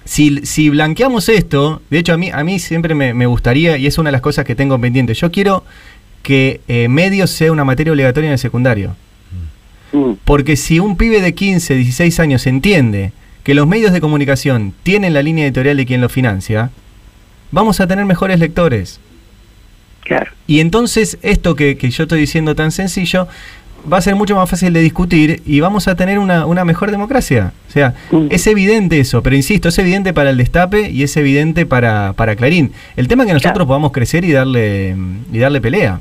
si, si blanqueamos esto, de hecho a mí, a mí siempre me, me gustaría, y es una de las cosas que tengo pendiente, yo quiero que eh, medios sea una materia obligatoria en el secundario. mm, Porque si un pibe de 15, 16 años entiende que los medios de comunicación tienen la línea editorial de quien los financia, vamos a tener mejores lectores. claro. Y entonces esto que, que yo estoy diciendo tan sencillo va a ser mucho más fácil de discutir y vamos a tener una, una mejor democracia. O sea, Mm. es evidente eso, pero insisto, es evidente para el destape y es evidente para, para Clarín. El tema es que nosotros Claro. podamos crecer y darle, y darle pelea.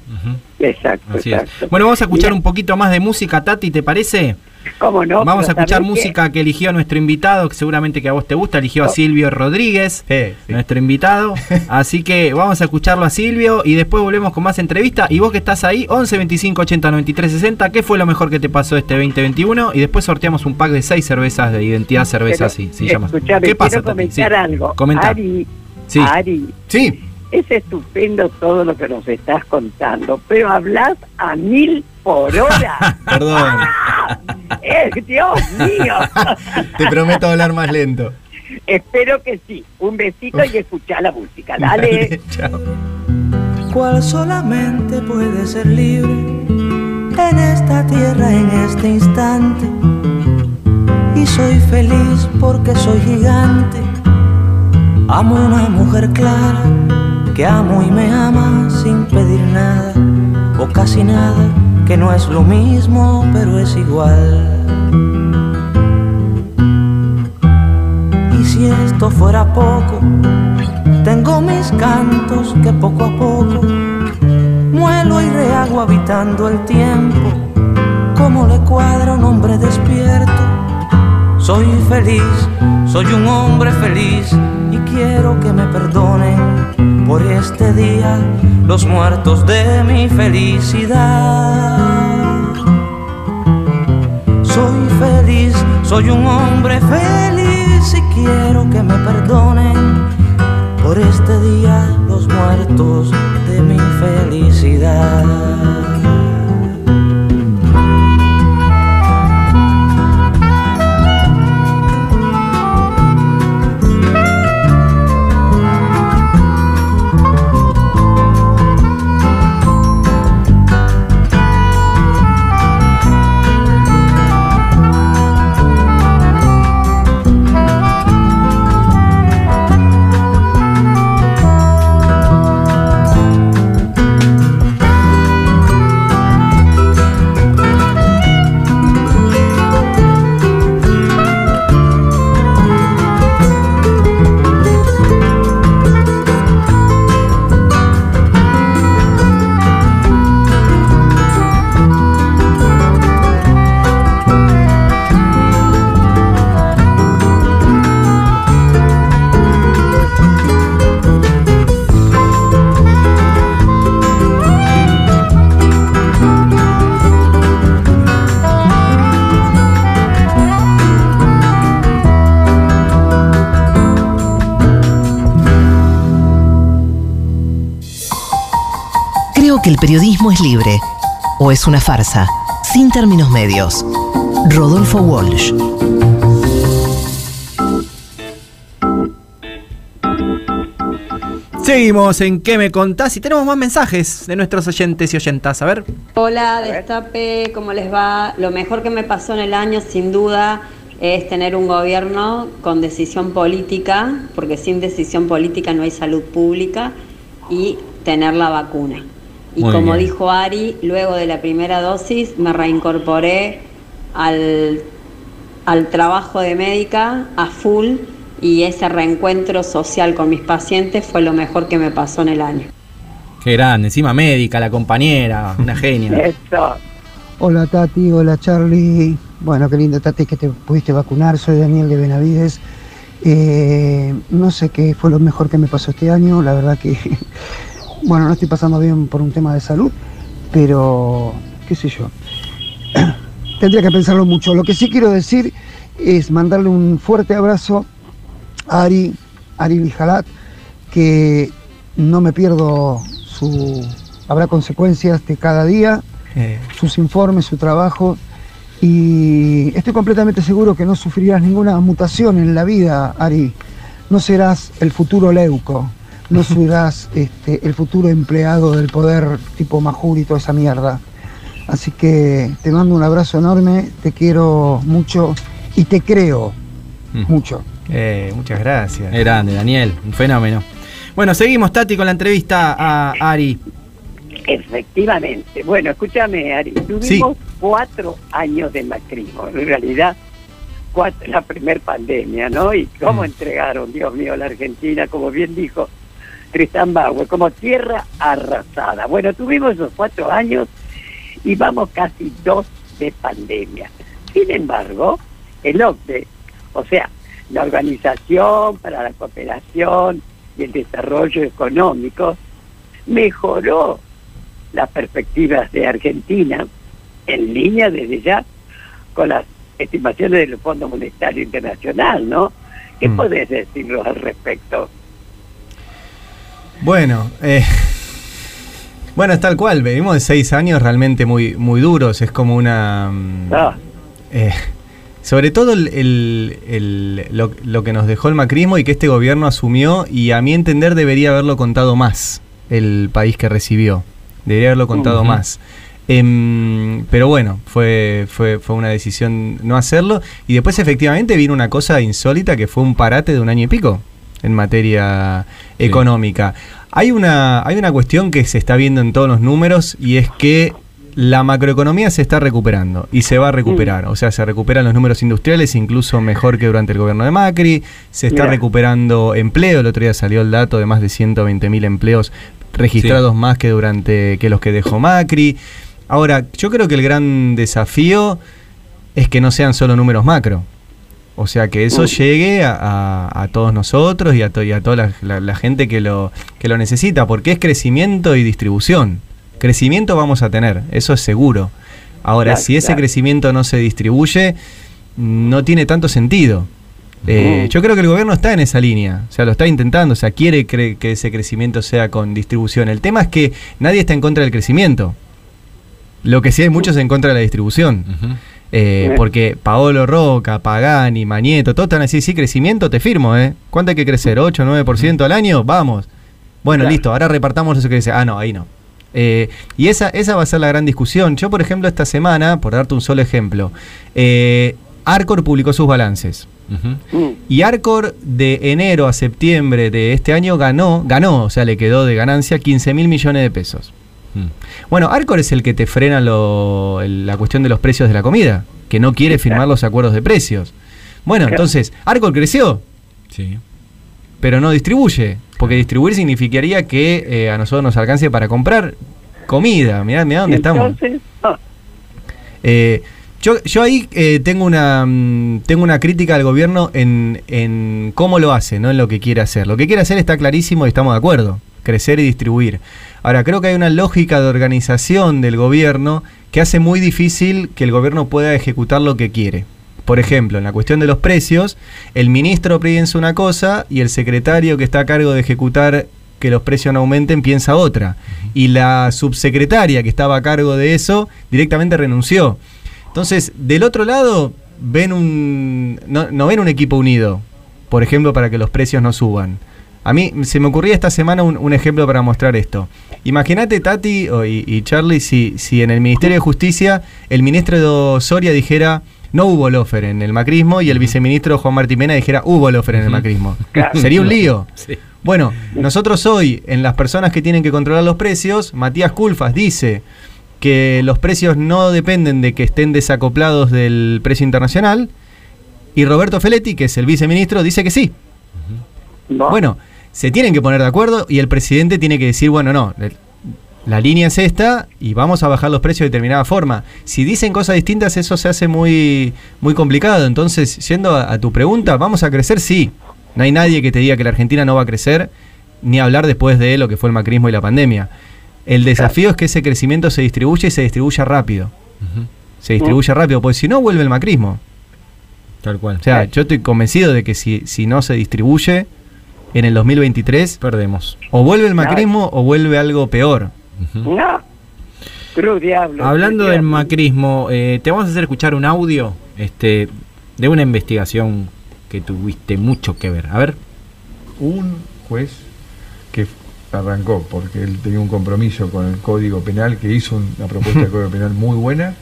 Exacto, Así es. Bueno, vamos a escuchar Mira, un poquito más de música, Tati, ¿te parece? ¿Cómo no? Vamos a escuchar música que eligió nuestro invitado, que seguramente que a vos te gusta, eligió a. Silvio Rodríguez, Sí, sí. nuestro invitado. Así que vamos a escucharlo a Silvio y después volvemos con más entrevista. Y vos que estás ahí, 11 25 80 93 60, ¿qué fue lo mejor que te pasó este 2021? Y después sorteamos un pack de 6 cervezas de identidad cerveza, Pero, escuchame, ¿Qué pasa, comentar Sí. algo. Comenta. Ari, Sí. Ari, Sí, es estupendo todo lo que nos estás contando, pero hablas a mil por hora. perdón. ¡Eh, Dios mío! Te prometo hablar más lento. Espero que sí. Un besito y escuchá la música. Dale. Chao. cual solamente puede ser libre en esta tierra, en este instante. Y soy feliz porque soy gigante. Amo una mujer clara que amo y me ama sin pedir nada o casi nada, que no es lo mismo, pero es igual. Y si esto fuera poco, tengo mis cantos que poco a poco muelo y rehago habitando el tiempo, como le cuadra un hombre despierto. Soy feliz, soy un hombre feliz y quiero que me perdonen por este día los muertos de mi felicidad. Soy feliz, soy un hombre feliz y quiero que me perdonen por este día los muertos de mi felicidad. Que el periodismo es libre o es una farsa, sin términos medios. Rodolfo Walsh. Seguimos en ¿Qué me contás? Y tenemos más mensajes de nuestros oyentes y oyentas. A ver. Hola, Destape, ¿cómo les va? Lo mejor que me pasó en el año, sin duda, es tener un gobierno con decisión política, porque sin decisión política no hay salud pública, y tener la vacuna. Y Muy como bien. dijo Ari, luego de la primera dosis me reincorporé al, al trabajo de médica a full y ese reencuentro social con mis pacientes fue lo mejor que me pasó en el año. Qué grande, encima médica, la compañera, una genia. Eso. Hola Tati, hola Charlie. Bueno, qué lindo Tati que te pudiste vacunar. Soy Daniel de Benavides. Eh, no sé qué fue lo mejor que me pasó este año. La verdad que, bueno, no estoy pasando bien por un tema de salud, pero qué sé yo. Tendría que pensarlo mucho. Lo que sí quiero decir es mandarle un fuerte abrazo a Ari, Ari Lijalat, que no me pierdo su... Habrá consecuencias de cada día Eh, sus informes, su trabajo y estoy completamente seguro que no sufrirás ninguna mutación en la vida, Ari. No serás el futuro Leuco, no serás este, el futuro empleado del poder tipo Majur y toda esa mierda. Así que te mando un abrazo enorme, te quiero mucho y te creo mucho. eh, muchas gracias. Grande, Daniel, un fenómeno. Bueno, seguimos, Tati, con la entrevista a Ari. Efectivamente. Bueno, escúchame, Ari. Tuvimos Sí. cuatro años de macrismo. En realidad, cuatro, la primer pandemia, ¿no? Y cómo Mm. entregaron, Dios mío, la Argentina, como bien dijo Tristan Bauer, como tierra arrasada. Bueno, tuvimos esos cuatro años y vamos casi dos de pandemia. Sin embargo, el OCDE, o sea, la Organización para la Cooperación y el Desarrollo Económico, mejoró las perspectivas de Argentina en línea desde ya con las estimaciones del Fondo Monetario Internacional, ¿no? ¿Qué Mm. podés decirnos al respecto? Bueno, eh, bueno, es tal cual. Venimos de seis años realmente muy, muy duros. Es como una. mm, Ah. eh, sobre todo el, el- el- lo, lo que nos dejó el macrismo y que este gobierno asumió, y a mi entender debería haberlo contado más el país que recibió. Debería haberlo contado más. Em, pero bueno, fue, fue, fue una decisión no hacerlo. Y después efectivamente vino una cosa insólita que fue un parate de un año y pico en materia Sí. económica. Hay una, hay una cuestión que se está viendo en todos los números y es que la macroeconomía se está recuperando y se va a recuperar. O sea, se recuperan los números industriales incluso mejor que durante el gobierno de Macri. Se está recuperando empleo. El otro día salió el dato de más de 120 mil empleos registrados más que durante que los que dejó Macri. Ahora, yo creo que el gran desafío es que no sean solo números macro. O sea, que eso Mm. llegue a, a- a todos nosotros y a, to- y a toda la, la- la gente que lo, que lo necesita, porque es crecimiento y distribución. Crecimiento vamos a tener, eso es seguro. Ahora, Claro, si ese claro. crecimiento no se distribuye, no tiene tanto sentido. Eh, yo creo que el gobierno está en esa línea, o sea, lo está intentando, o sea, quiere cre- que ese crecimiento sea con distribución. El tema es que nadie está en contra del crecimiento. Lo que sí hay muchos en contra de la distribución. Eh, Sí. porque Paolo Roca, Pagani, Mañeto, todos están así, sí, crecimiento, te firmo, ¿eh? ¿Cuánto hay que crecer? ¿8, 9% al año? Vamos. Bueno, Claro. listo, ahora repartamos eso que dice. Ah, no, ahí no. Eh, y esa, esa va a ser la gran discusión. Yo, por ejemplo, esta semana, por darte un solo ejemplo, eh, Arcor publicó sus balances. Mm. Y Arcor de enero a septiembre de este año ganó, ganó, o sea, le quedó de ganancia 15 mil millones de pesos. Bueno, Arcor es el que te frena lo- el- la cuestión de los precios de la comida, que no quiere firmar los acuerdos de precios. Bueno, Claro. entonces, Arcor creció, Sí. pero no distribuye, porque distribuir significaría que eh, a nosotros nos alcance para comprar comida. Mirá, mirá dónde estamos. Eh, yo, yo ahí eh, tengo una mm, tengo una crítica al gobierno en, en cómo lo hace, no en lo que quiere hacer. Lo que quiere hacer está clarísimo y estamos de acuerdo, crecer y distribuir. Ahora, creo que hay una lógica de organización del gobierno que hace muy difícil que el gobierno pueda ejecutar lo que quiere. Por ejemplo, en la cuestión de los precios, el ministro piensa una cosa y el secretario que está a cargo de ejecutar que los precios no aumenten piensa otra. Y la subsecretaria que estaba a cargo de eso directamente renunció. Entonces, del otro lado, ven un no, no ven un equipo unido, por ejemplo, para que los precios no suban. A mí se me ocurría esta semana un, un ejemplo para mostrar esto. Imagínate, Tati y, y Charlie, si, si en el Ministerio de Justicia el ministro de Soria dijera no hubo lofer en el macrismo y el viceministro Juan Martín Mena dijera hubo lofer en el macrismo. Claro. Sería un lío. Bueno, nosotros hoy, en las personas que tienen que controlar los precios, Matías Culfas dice que los precios no dependen de que estén desacoplados del precio internacional y Roberto Feletti, que es el viceministro, dice que sí. Bueno, se tienen que poner de acuerdo y el presidente tiene que decir, bueno, no, la línea es esta y vamos a bajar los precios de determinada forma. Si dicen cosas distintas, eso se hace muy, muy complicado. Entonces, yendo a, a tu pregunta, ¿vamos a crecer? Sí. No hay nadie que te diga que la Argentina no va a crecer, ni hablar después de lo que fue el macrismo y la pandemia. El desafío es que ese crecimiento se distribuya y se distribuya rápido. Se distribuye rápido, porque si no vuelve el macrismo. Tal cual. O sea, yo estoy convencido de que si, si no se distribuye en el 2023, perdemos. O vuelve el macrismo o vuelve algo peor. no. Cruz diablo. Hablando cruz del diablo. macrismo, eh, te vamos a hacer escuchar un audio este, de una investigación que tuviste mucho que ver. A ver. un juez que arrancó porque él tenía un compromiso con el Código Penal, que hizo una propuesta de Código Penal muy buena,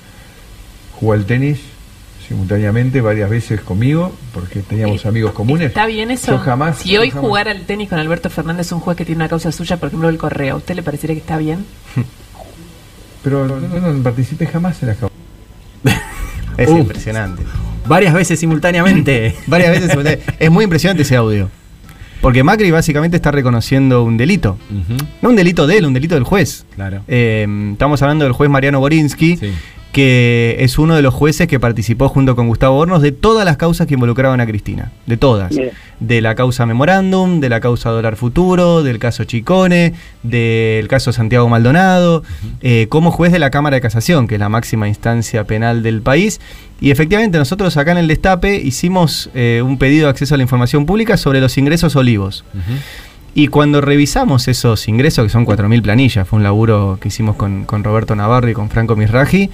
jugó al tenis simultáneamente varias veces conmigo, porque teníamos amigos comunes. ¿Está bien eso? Yo jamás. Si hoy jamás- jugar al tenis con Alberto Fernández, un juez que tiene una causa suya, por ejemplo, el correo, ¿a usted le parecería que está bien? Pero no, no, no participé jamás en las causas. Es Uh. impresionante. Varias veces simultáneamente. Varias veces. simultáneamente. es muy impresionante ese audio. Porque Macri básicamente está reconociendo un delito. No un delito de él, un delito del juez. Claro. Eh, estamos hablando del juez Mariano Borinsky, que es uno de los jueces que participó junto con Gustavo Hornos de todas las causas que involucraban a Cristina. De todas. Bien. De la causa Memorándum, de la causa Dólar Futuro, del caso Chicone, del caso Santiago Maldonado, eh, como juez de la Cámara de Casación, que es la máxima instancia penal del país. Y efectivamente nosotros acá en el Destape hicimos eh, un pedido de acceso a la información pública sobre los ingresos olivos. Y cuando revisamos esos ingresos, que son 4.000 planillas, fue un laburo que hicimos con, Roberto Navarro y con Franco Misraji,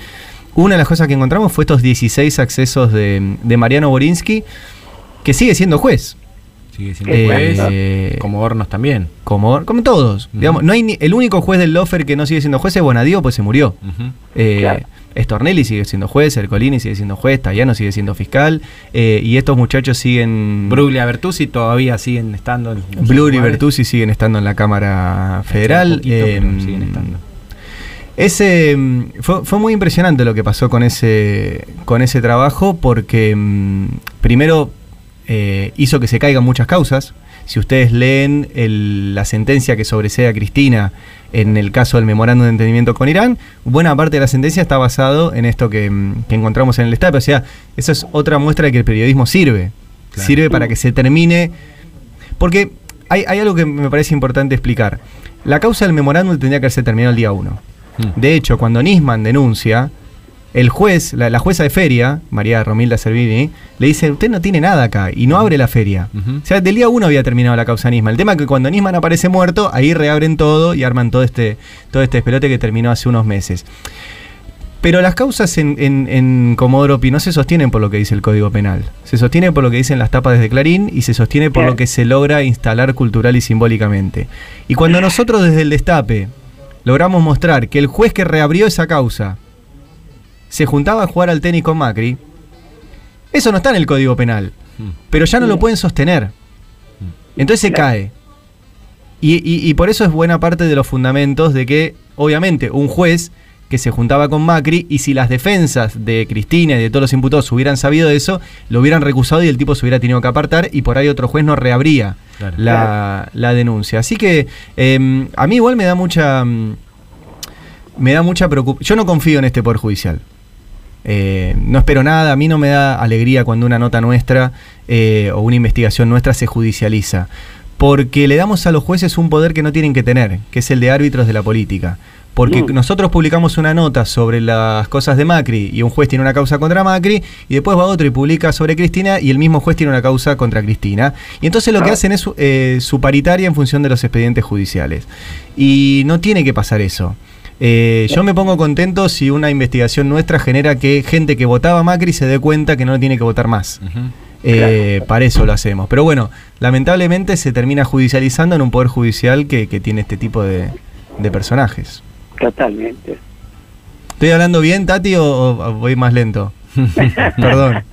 una de las cosas que encontramos fue estos 16 accesos de, de Mariano Borinsky, que sigue siendo juez. Sigue siendo Eh, juez, como Hornos también. Como, como todos. Digamos, no hay ni- el único juez del Lofer que no sigue siendo juez es Bonadío, pues se murió. Eh, Claro. Stornelli sigue siendo juez, Ercolini sigue siendo juez, Tayano sigue siendo fiscal, eh, y estos muchachos siguen... Bruglia Bertuzzi todavía siguen estando en. en sus Blur y lugares. Bertuzzi siguen estando en la Cámara Federal. poquito, em, siguen estando. Ese mm, fue, fue muy impresionante lo que pasó con ese con ese trabajo porque mm, primero eh, hizo que se caigan muchas causas. Si ustedes leen el- la sentencia que sobresee a Cristina en el caso del memorándum de entendimiento con Irán, buena parte de la sentencia está basado en esto que, mm, que encontramos en el Estado. O sea, eso es otra muestra de que el periodismo sirve. Claro. Sirve para que se termine porque hay, hay algo que me parece importante explicar. La causa del memorándum tendría que haberse terminado el día 1. De hecho, cuando Nisman denuncia, el juez, la, la jueza de feria, María Romilda Servini, le dice, usted no tiene nada acá, y no abre la feria. O sea, del día uno había terminado la causa Nisman. El tema es que cuando Nisman aparece muerto, ahí reabren todo y arman todo este, todo este espelote que terminó hace unos meses. Pero las causas en, en, en Comodoro Pi no se sostienen por lo que dice el Código Penal. Se sostiene por lo que dicen las tapas desde Clarín y se sostiene por lo que se logra instalar cultural y simbólicamente. Y cuando nosotros desde el Destape logramos mostrar que el juez que reabrió esa causa se juntaba a jugar al tenis con Macri, eso no está en el Código Penal. Pero ya no lo pueden sostener. Entonces se cae. Y, y- y por eso es buena parte de los fundamentos de que, obviamente, un juez que se juntaba con Macri y si las defensas de Cristina y de todos los imputados hubieran sabido eso, lo hubieran recusado y el tipo se hubiera tenido que apartar y por ahí otro juez no reabría Claro. la, la denuncia. Así que eh, a mí igual me da mucha... mm, Me da mucha preocupación. Yo no confío en este Poder Judicial. Eh, no espero nada, a mí no me da alegría cuando una nota nuestra eh, o una investigación nuestra se judicializa, porque le damos a los jueces un poder que no tienen que tener, que es el de árbitros de la política. Porque nosotros publicamos una nota sobre las cosas de Macri y un juez tiene una causa contra Macri y después va otro y publica sobre Cristina y el mismo juez tiene una causa contra Cristina. Y entonces lo que hacen es eh, su paritaria en función de los expedientes judiciales. Y no tiene que pasar eso. Eh, yo me pongo contento si una investigación nuestra genera que gente que votaba a Macri se dé cuenta que no tiene que votar más. Eh, Para eso lo hacemos. Pero bueno, lamentablemente se termina judicializando en un poder judicial que, que tiene este tipo de, de personajes. Totalmente. ¿Estoy hablando bien, Tati, o, o voy más lento? Perdón.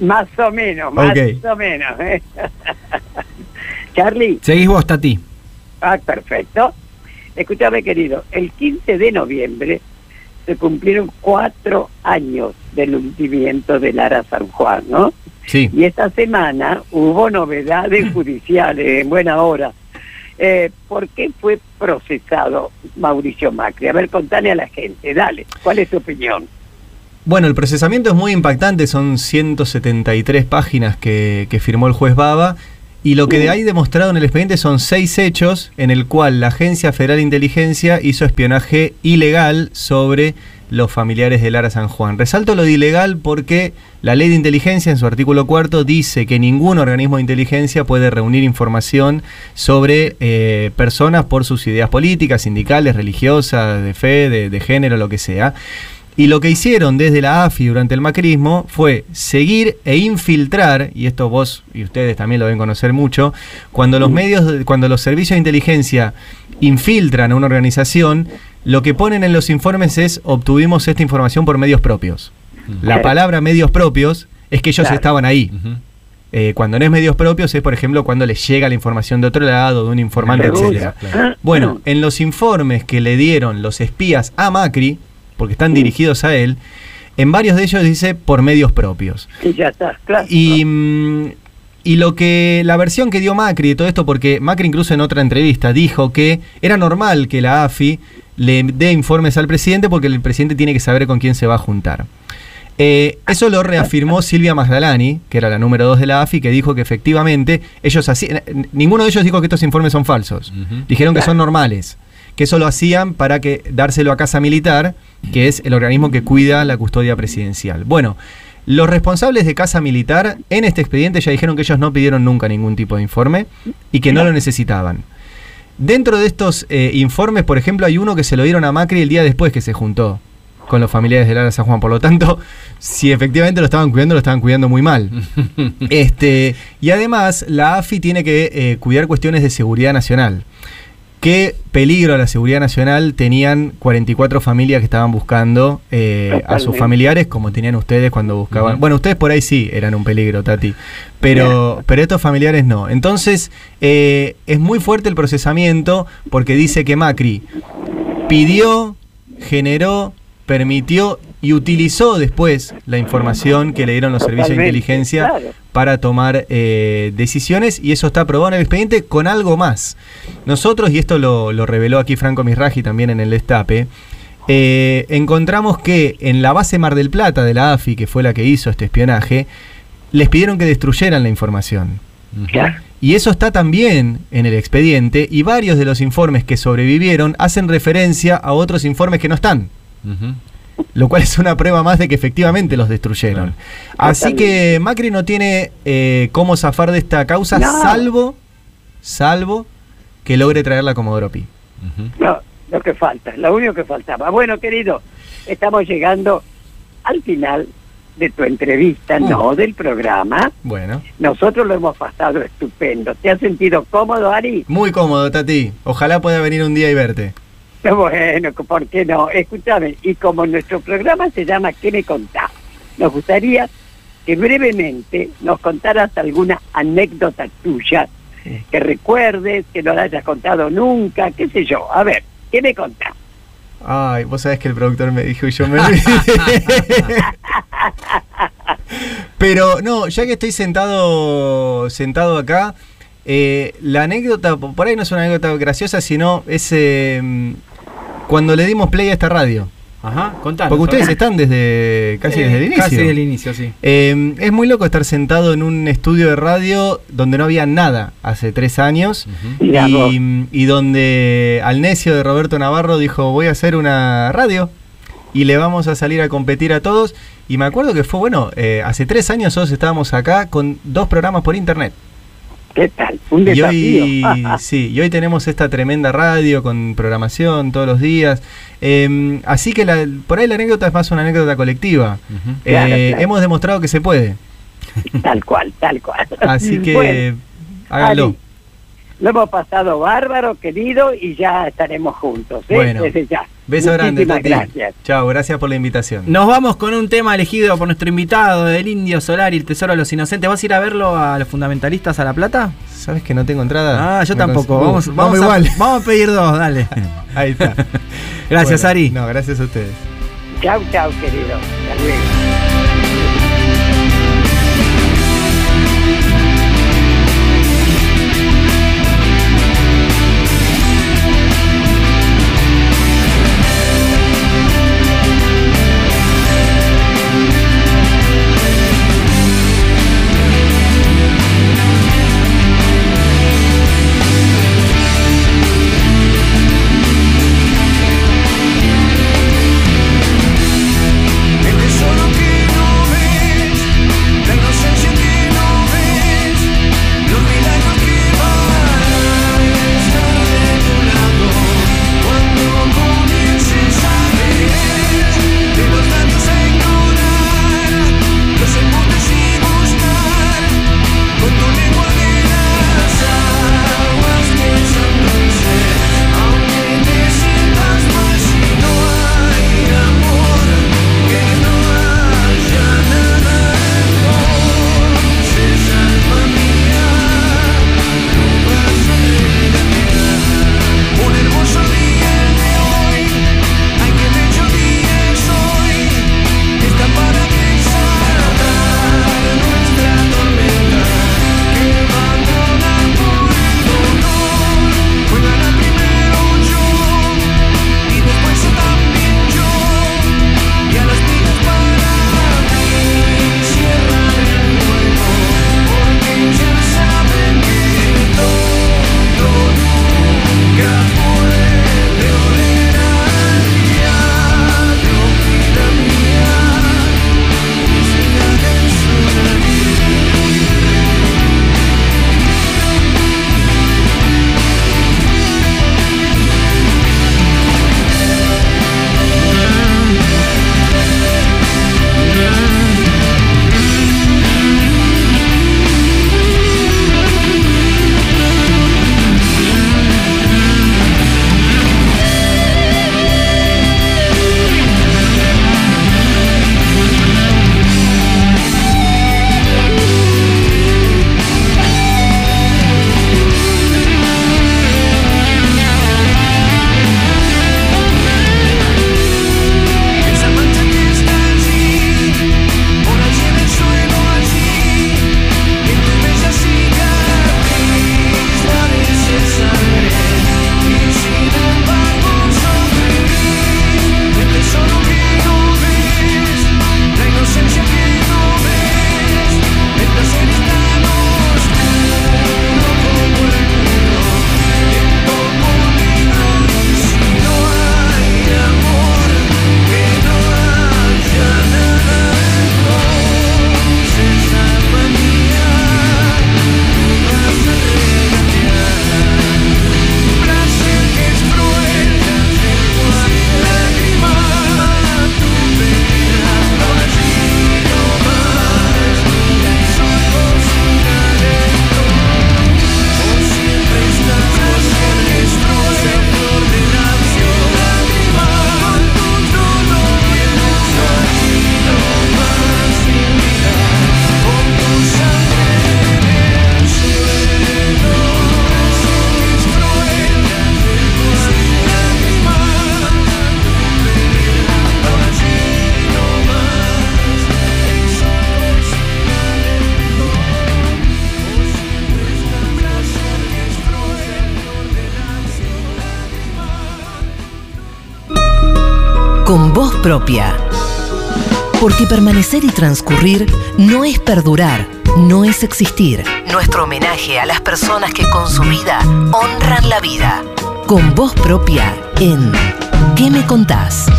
más o menos, más o menos. ¿eh? Charlie. Seguís vos, Tati. Ah, perfecto. Escúchame, querido, el 15 de noviembre se cumplieron cuatro años del hundimiento de Lara San Juan, ¿no? Sí. Y esta semana hubo novedades judiciales en buena hora. Eh, ¿Por qué fue procesado Mauricio Macri? A ver, contale a la gente, dale, ¿cuál es tu opinión? Bueno, el procesamiento es muy impactante, son 173 páginas que, que firmó el juez Baba. Y lo que de ahí demostrado en el expediente son seis hechos en el cual la Agencia Federal de Inteligencia hizo espionaje ilegal sobre los familiares de Lara San Juan. Resalto lo de ilegal porque la ley de inteligencia en su artículo cuarto dice que ningún organismo de inteligencia puede reunir información sobre eh, personas por sus ideas políticas, sindicales, religiosas, de fe, de, de género, lo que sea. Y lo que hicieron desde la AFI durante el macrismo fue seguir e infiltrar, y esto vos y ustedes también lo deben conocer mucho, cuando los medios, de- cuando los servicios de inteligencia infiltran a una organización, lo que ponen en los informes es obtuvimos esta información por medios propios. La palabra medios propios es que ellos Claro. estaban ahí. Eh, cuando no es medios propios es, por ejemplo, cuando les llega la información de otro lado, de un informante, claro. Bueno, en los informes que le dieron los espías a Macri, porque están dirigidos a él, en varios de ellos dice por medios propios. Y ya está, claro. Y, mm, y lo que la versión que dio Macri de todo esto, porque Macri incluso en otra entrevista dijo que era normal que la AFI le dé informes al presidente porque el presidente tiene que saber con quién se va a juntar. Eh, eso lo reafirmó Silvia Magdalani, que era la número 2 de la AFI, que dijo que efectivamente ellos hacían. Ninguno de ellos dijo que estos informes son falsos. Dijeron que son normales. Que eso lo hacían para que dárselo a Casa Militar, que es el organismo que cuida la custodia presidencial. Bueno, los responsables de Casa Militar en este expediente ya dijeron que ellos no pidieron nunca ningún tipo de informe y que no lo necesitaban. Dentro de estos eh, informes, por ejemplo, hay uno que se lo dieron a Macri el día después que se juntó con los familiares de Lara San Juan. Por lo tanto, si efectivamente lo estaban cuidando, lo estaban cuidando muy mal. este, y además, la AFI tiene que eh, cuidar cuestiones de seguridad nacional. ¿Qué peligro a la seguridad nacional tenían 44 familias que estaban buscando eh, a sus familiares como tenían ustedes cuando buscaban? Bueno, ustedes por ahí sí eran un peligro, Tati, pero, pero estos familiares no. Entonces, eh, es muy fuerte el procesamiento porque dice que Macri pidió, generó, permitió y utilizó después la información que le dieron los servicios de inteligencia claro. Para tomar eh, decisiones y eso está aprobado en el expediente con algo más. Nosotros, y esto lo, lo reveló aquí Franco Misraji también en el destape, eh, encontramos que en la base Mar del Plata de la AFI, que fue la que hizo este espionaje, les pidieron que destruyeran la información. Y eso está también en el expediente y varios de los informes que sobrevivieron hacen referencia a otros informes que no están. Lo cual es una prueba más de que efectivamente los destruyeron. Así que Macri no tiene eh, cómo zafar de esta causa, No. salvo, salvo que logre traer la Comodoro Pi. No, lo que falta, lo único que faltaba. Bueno, querido, estamos llegando al final de tu entrevista, Uh. no del programa. Bueno. Nosotros lo hemos pasado estupendo. ¿Te has sentido cómodo, Ari? Muy cómodo, Tati. Ojalá pueda venir un día y verte. Bueno, ¿por qué no? Escúchame, y como nuestro programa se llama ¿Qué me contás? Nos gustaría que brevemente nos contaras alguna anécdota tuya que recuerdes, que no la hayas contado nunca, qué sé yo. A ver, ¿qué me contás? Ay, vos sabés que el productor me dijo y yo me. Pero no, ya que estoy sentado, sentado acá, eh, la anécdota, por ahí no es una anécdota graciosa, sino es eh, cuando le dimos play a esta radio. Ajá, contanos. Porque ustedes están desde casi Eh, desde el inicio. Casi desde el inicio, sí. Eh, es muy loco estar sentado en un estudio de radio donde no había nada hace tres años y donde al necio de Roberto Navarro dijo voy a hacer una radio y le vamos a salir a competir a todos. Y me acuerdo que fue, bueno, eh, hace tres años nosotros estábamos acá con dos programas por internet. ¿Qué tal? Un Y desafío. hoy, sí, y hoy tenemos esta tremenda radio con programación todos los días. Eh, así que la- por ahí la anécdota es más una anécdota colectiva. Eh, Claro, claro. Hemos demostrado que se puede. Tal cual, tal cual. Así que Bueno, hágalo. Lo hemos pasado bárbaro, querido, y ya estaremos juntos. ¿eh? Bueno, Desde ya. Beso grande, Tati. gracias. Chao, gracias por la invitación. Nos vamos con un tema elegido por nuestro invitado, el Indio Solar y el Tesoro de los Inocentes. ¿Vas a ir a verlo a los fundamentalistas a La Plata? ¿Sabes que no tengo entrada? Ah, yo Me tampoco. cons- Vamos, Uh, vamos, vamos a, igual. vamos a pedir dos, dale. Ahí está. Gracias, Bueno, Ari. No, gracias a ustedes. Chau, chau, querido. Hasta luego. Propia. Porque permanecer y transcurrir no es perdurar, no es existir. Nuestro homenaje a las personas que con su vida honran la vida. Con voz propia en ¿Qué me contás?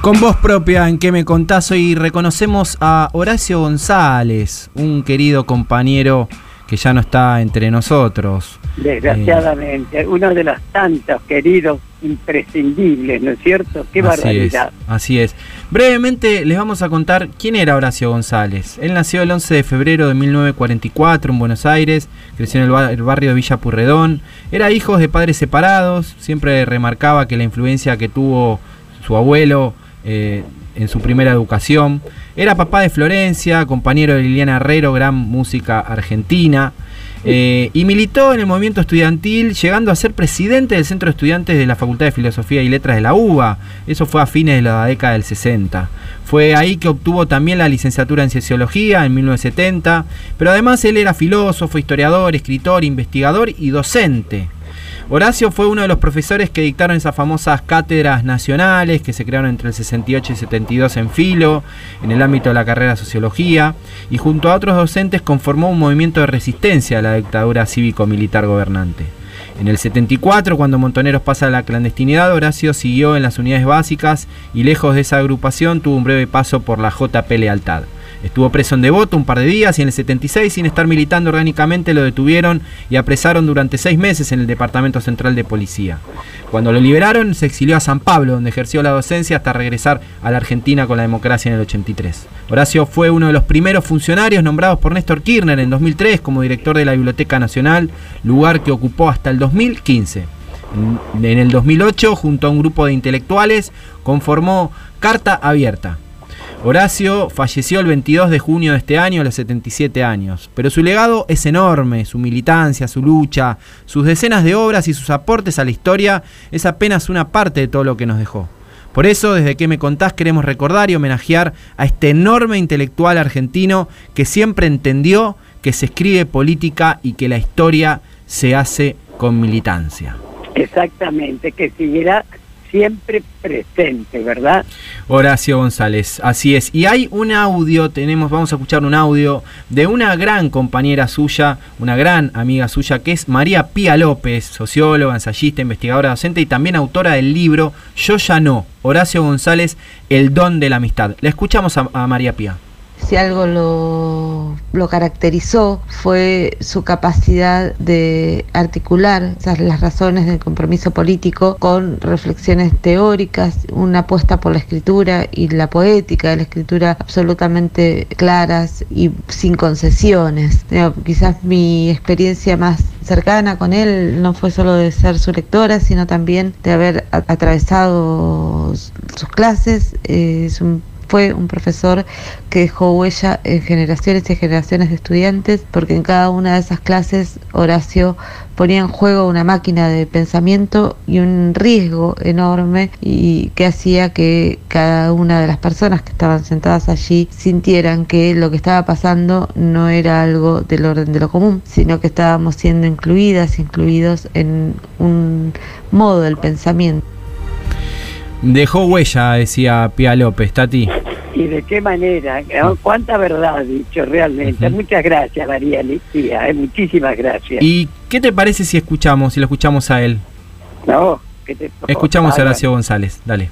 Con voz propia en que me contás hoy reconocemos a Horacio González, un querido compañero que ya no está entre nosotros. Desgraciadamente, uno de los tantos queridos imprescindibles, ¿no es cierto? Qué Así es, barbaridad. así es. Brevemente les vamos a contar quién era Horacio González. Él nació el 11 de febrero de 1944 en Buenos Aires, creció en el barrio de Villa Purredón, era hijo de padres separados, siempre remarcaba que la influencia que tuvo su abuelo eh, en su primera educación. Era papá de Florencia, compañero de Liliana Herrero, gran música argentina. Eh, y militó en el movimiento estudiantil, llegando a ser presidente del Centro de Estudiantes de la Facultad de Filosofía y Letras de la UBA. Eso fue a fines de la década del 60. Fue ahí que obtuvo también la licenciatura en Sociología en 1970. Pero además él era filósofo, historiador, escritor, investigador y docente. Horacio fue uno de los profesores que dictaron esas famosas cátedras nacionales que se crearon entre el 68 y 72 en Filo, en el ámbito de la carrera sociología, y junto a otros docentes conformó un movimiento de resistencia a la dictadura cívico-militar gobernante. En el 74, cuando Montoneros pasa a la clandestinidad, Horacio siguió en las unidades básicas y lejos de esa agrupación tuvo un breve paso por la JP Lealtad. Estuvo preso en Devoto un par de días y en el 76, sin estar militando orgánicamente, lo detuvieron y apresaron durante seis meses en el Departamento Central de Policía. Cuando lo liberaron, se exilió a San Pablo, donde ejerció la docencia hasta regresar a la Argentina con la democracia en el 83. Horacio fue uno de los primeros funcionarios nombrados por Néstor Kirchner en 2003 como director de la Biblioteca Nacional, lugar que ocupó hasta el 2015. En- el 2008, junto a un grupo de intelectuales, conformó Carta Abierta. Horacio falleció el 22 de junio de este año a los 77 años, pero su legado es enorme, su militancia, su lucha, sus decenas de obras y sus aportes a la historia es apenas una parte de todo lo que nos dejó. Por eso, desde que me contás, queremos recordar y homenajear a este enorme intelectual argentino que siempre entendió que se escribe política y que la historia se hace con militancia. Exactamente, que siguiera siempre presente, ¿verdad? Horacio González, así es. Y hay un audio, tenemos, vamos a escuchar un audio de una gran compañera suya, una gran amiga suya, que es María Pía López, socióloga, ensayista, investigadora docente y también autora del libro Yo ya no, Horacio González, El don de la amistad. Le escuchamos a, a María Pía. Si algo lo, lo caracterizó fue su capacidad de articular las razones del compromiso político con reflexiones teóricas, una apuesta por la escritura y la poética de la escritura absolutamente claras y sin concesiones. Quizás mi experiencia más cercana con él no fue solo de ser su lectora, sino también de haber atravesado sus clases. Fue un profesor que dejó huella en generaciones y generaciones de estudiantes, porque en cada una de esas clases Horacio ponía en juego una máquina de pensamiento y un riesgo enorme y que hacía que cada una de las personas que estaban sentadas allí sintieran que lo que estaba pasando no era algo del orden de lo común, sino que estábamos siendo incluidas, incluidos en un modo del pensamiento. Dejó huella, decía Pía López, Tati. ¿Y de qué manera? ¿Cuánta verdad ha dicho realmente? Muchas gracias, María Alicia, eh, muchísimas gracias. ¿Y qué te parece si escuchamos, si lo escuchamos a él? No, ¿qué te- Escuchamos a. Horacio González, dale.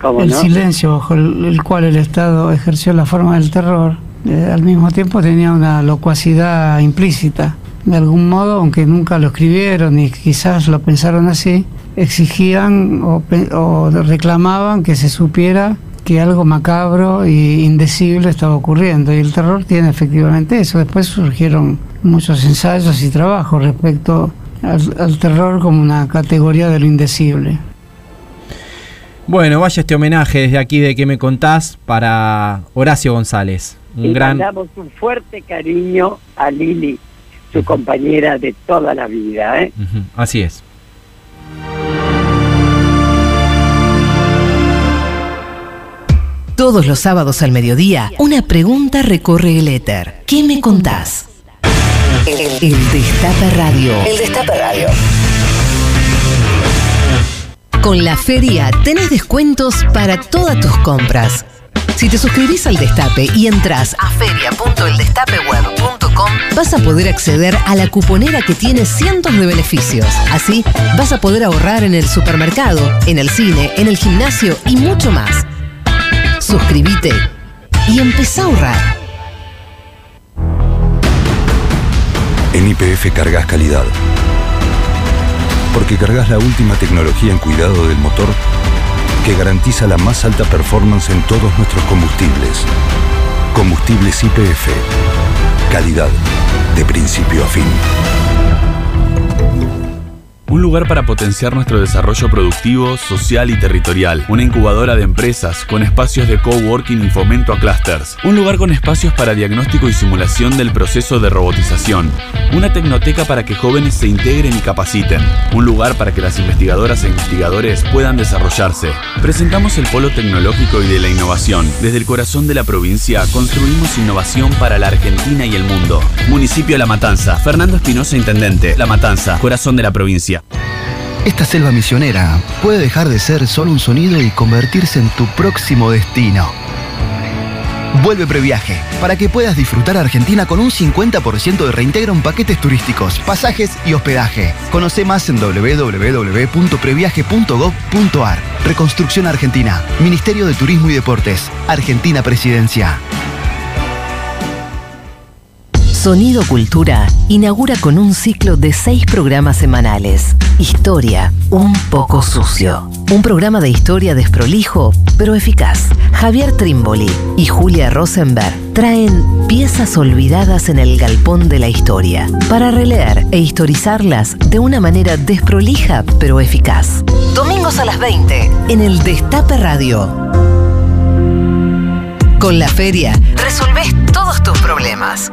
¿Cómo el no? silencio bajo el, el cual el Estado ejerció la forma del terror, eh, al mismo tiempo tenía una locuacidad implícita. De algún modo, aunque nunca lo escribieron y quizás lo pensaron así, exigían o, reclamaban que se supiera que algo macabro e indecible estaba ocurriendo. Y el terror tiene efectivamente eso. Después surgieron muchos ensayos y trabajos respecto al, al terror como una categoría de lo indecible. Bueno, vaya este homenaje desde aquí de que me contás para Horacio González. Un y gran. mandamos un fuerte cariño a Lili, su compañera de toda la vida. ¿eh? Así es. Todos los sábados al mediodía, una pregunta recorre el éter. ¿Qué me contás? El, el Destape Radio. El Destape Radio. Con la feria tenés descuentos para todas tus compras. Si te suscribís al Destape y entras a feria.eldestapeweb.com, vas a poder acceder a la cuponera que tiene cientos de beneficios. Así, vas a poder ahorrar en el supermercado, en el cine, en el gimnasio y mucho más. Suscríbete y empezá a ahorrar. En IPF cargas calidad. Porque cargas la última tecnología en cuidado del motor que garantiza la más alta performance en todos nuestros combustibles. Combustibles IPF. Calidad de principio a fin. Un lugar para potenciar nuestro desarrollo productivo, social y territorial. Una incubadora de empresas con espacios de coworking y fomento a clusters. Un lugar con espacios para diagnóstico y simulación del proceso de robotización. Una tecnoteca para que jóvenes se integren y capaciten. Un lugar para que las investigadoras e investigadores puedan desarrollarse. Presentamos el Polo Tecnológico y de la Innovación. Desde el corazón de la provincia construimos innovación para la Argentina y el mundo. Municipio La Matanza. Fernando Espinosa, Intendente. La Matanza. Corazón de la provincia. Esta selva misionera puede dejar de ser solo un sonido y convertirse en tu próximo destino. Vuelve Previaje para que puedas disfrutar Argentina con un 50% de reintegro en paquetes turísticos, pasajes y hospedaje. Conoce más en www.previaje.gov.ar. Reconstrucción Argentina, Ministerio de Turismo y Deportes, Argentina Presidencia. Sonido Cultura inaugura con un ciclo de seis programas semanales. Historia, un poco sucio. Un programa de historia desprolijo, pero eficaz. Javier Trimboli y Julia Rosenberg traen piezas olvidadas en el galpón de la historia para releer e historizarlas de una manera desprolija, pero eficaz. Domingos a las 20 en el Destape Radio. Con la feria resolvés todos tus problemas.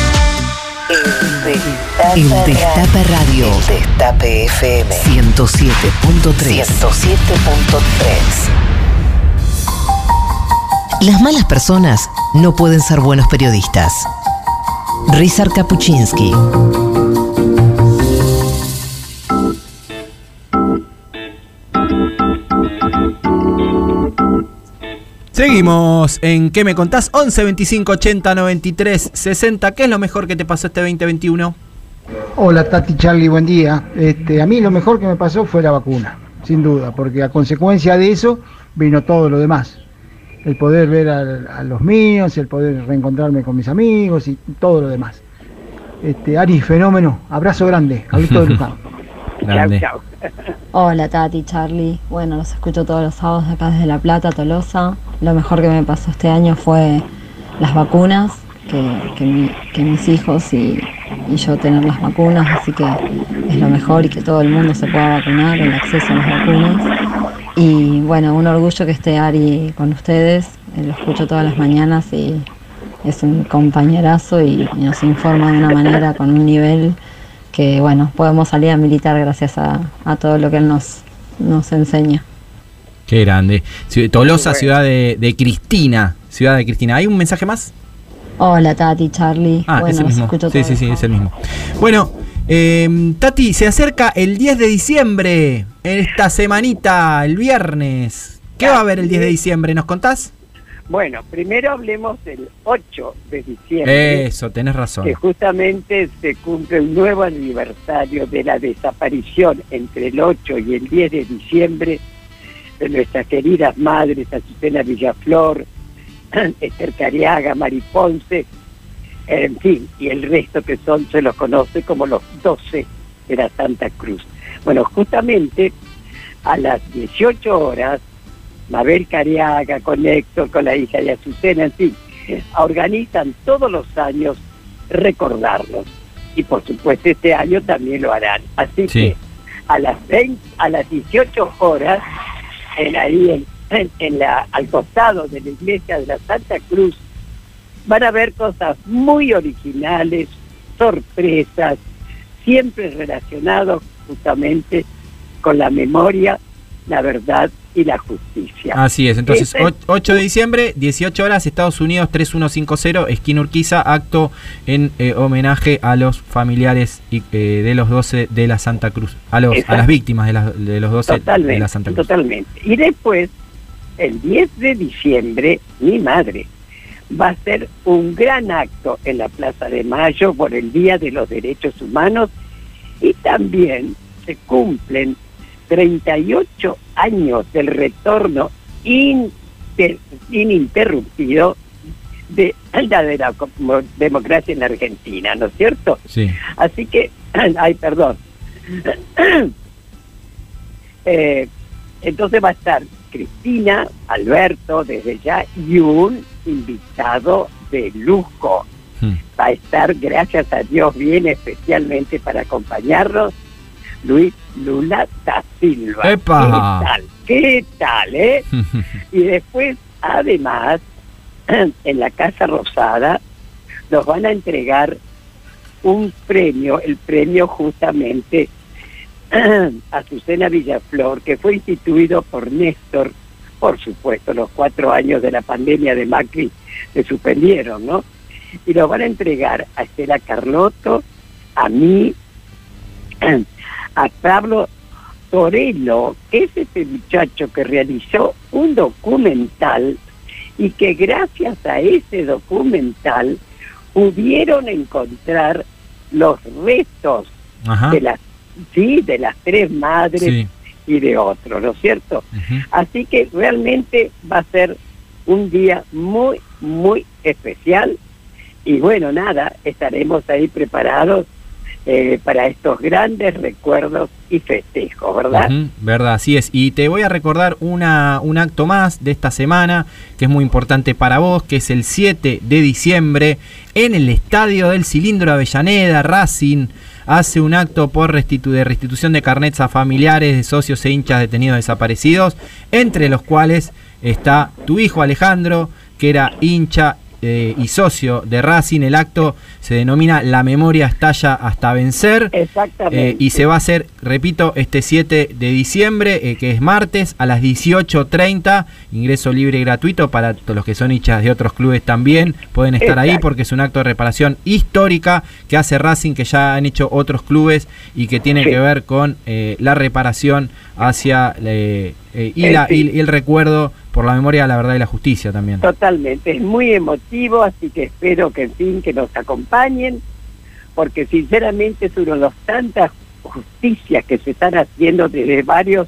El Destape Radio. Destape FM. 107.3. 107.3. Las malas personas no pueden ser buenos periodistas. Rizar Kapuczynski. Seguimos en ¿Qué me contás? 11 25 80 93 60. ¿Qué es lo mejor que te pasó este 2021? Hola Tati Charlie, buen día. Este, a mí lo mejor que me pasó fue la vacuna, sin duda, porque a consecuencia de eso vino todo lo demás. El poder ver a, a los míos, el poder reencontrarme con mis amigos y todo lo demás. Este, Ari, fenómeno, abrazo grande, Carlito de Luján. Grande. Hola Tati, Charlie. Bueno, los escucho todos los sábados acá desde La Plata, Tolosa. Lo mejor que me pasó este año fue las vacunas, que, que mi- que mis hijos y, y yo tener las vacunas, así que es lo mejor y que todo el mundo se pueda vacunar, el acceso a las vacunas. Y bueno, un orgullo que esté Ari con ustedes, eh, lo escucho todas las mañanas y es un compañerazo y, y nos informa de una manera con un nivel que bueno, podemos salir a militar gracias a, a todo lo que él nos, nos enseña. Qué grande. Tolosa, ciudad de, de Cristina. Ciudad de Cristina. ¿Hay un mensaje más? Hola Tati, Charlie. Ah, bueno, es el mismo. Sí, sí, sí, es el mismo. Bueno, eh, Tati, se acerca el 10 de diciembre, esta semanita, el viernes. ¿Qué va a haber el 10 de diciembre? ¿Nos contás? Bueno, primero hablemos del 8 de diciembre. Eso, tenés razón. que justamente se cumple un nuevo aniversario de la desaparición entre el 8 y el 10 de diciembre de nuestras queridas madres Azucena Villaflor, Esther Cariaga, Mari Ponce, en fin, y el resto que son se los conoce como los 12 de la Santa Cruz. Bueno, justamente a las 18 horas, Mabel Cariaga con Héctor, con la hija de Azucena, en fin, organizan todos los años recordarlos. Y por supuesto este año también lo harán. Así que a las 20, a las 18 horas, en ahí en, en- en la, al costado de la iglesia de la Santa Cruz, van a ver cosas muy originales, sorpresas, siempre relacionados justamente con la memoria, la verdad y la justicia. Así es, entonces Ese- 8 de diciembre, 18 horas, Estados Unidos 3150, esquina Urquiza, acto en eh, homenaje a los familiares y, eh, de los 12 de la Santa Cruz, a, los, a las víctimas de, de los 12 de Totalmente, la Santa Cruz. totalmente. Y después, el 10 de diciembre, mi madre va a hacer un gran acto en la Plaza de Mayo por el Día de los Derechos Humanos y también se cumplen 38 años del retorno inter- ininterrumpido de la, de la democracia en la Argentina, ¿no es cierto? Sí. Así que, ay, perdón. Eh, entonces va a estar Cristina, Alberto, desde ya, y un invitado de lujo. Hmm. Va a estar, gracias a Dios, bien especialmente para acompañarnos, Luis Lula da Silva. ¡Epa! ¿Qué tal? ¿Qué tal, eh? Y después, además, en la Casa Rosada, nos van a entregar un premio, el premio justamente Azucena Villaflor, que fue instituido por Néstor, por supuesto, los cuatro años de la pandemia de Macri se suspendieron, ¿no? Y lo van a entregar a Estela Carlotto, a mí, a Pablo Torello, que es ese muchacho que realizó un documental y que gracias a ese documental pudieron encontrar los restos Ajá. de las sí de las tres madres Sí. y de otro, ¿no es cierto? Así que realmente va a ser un día muy muy especial y bueno nada estaremos ahí preparados eh, para estos grandes recuerdos y festejos, ¿verdad? Ujú, verdad, así es. Y te voy a recordar una, un acto más de esta semana que es muy importante para vos, que es el 7 de diciembre en el Estadio del Cilindro Avellaneda, Racing hace un acto por de restitución de carnets a familiares de socios e hinchas detenidos desaparecidos, entre los cuales está tu hijo Alejandro, que era hincha eh, y socio de Racing. El acto se denomina La memoria estalla hasta vencer. Exactamente. Eh, y se va a hacer, repito, este 7 de diciembre, eh, que es martes, a las 18.30. Ingreso libre y gratuito para todos los que son hinchas de otros clubes también. Pueden estar ahí porque es un acto de reparación histórica que hace Racing, que ya han hecho otros clubes y que tiene Sí. que ver con la reparación hacia y, la- y el recuerdo por la memoria, la verdad y la justicia también. Totalmente, es muy emotivo, así que espero que en fin que nos acompañen, porque sinceramente es uno de los tantas justicias que se están haciendo desde varios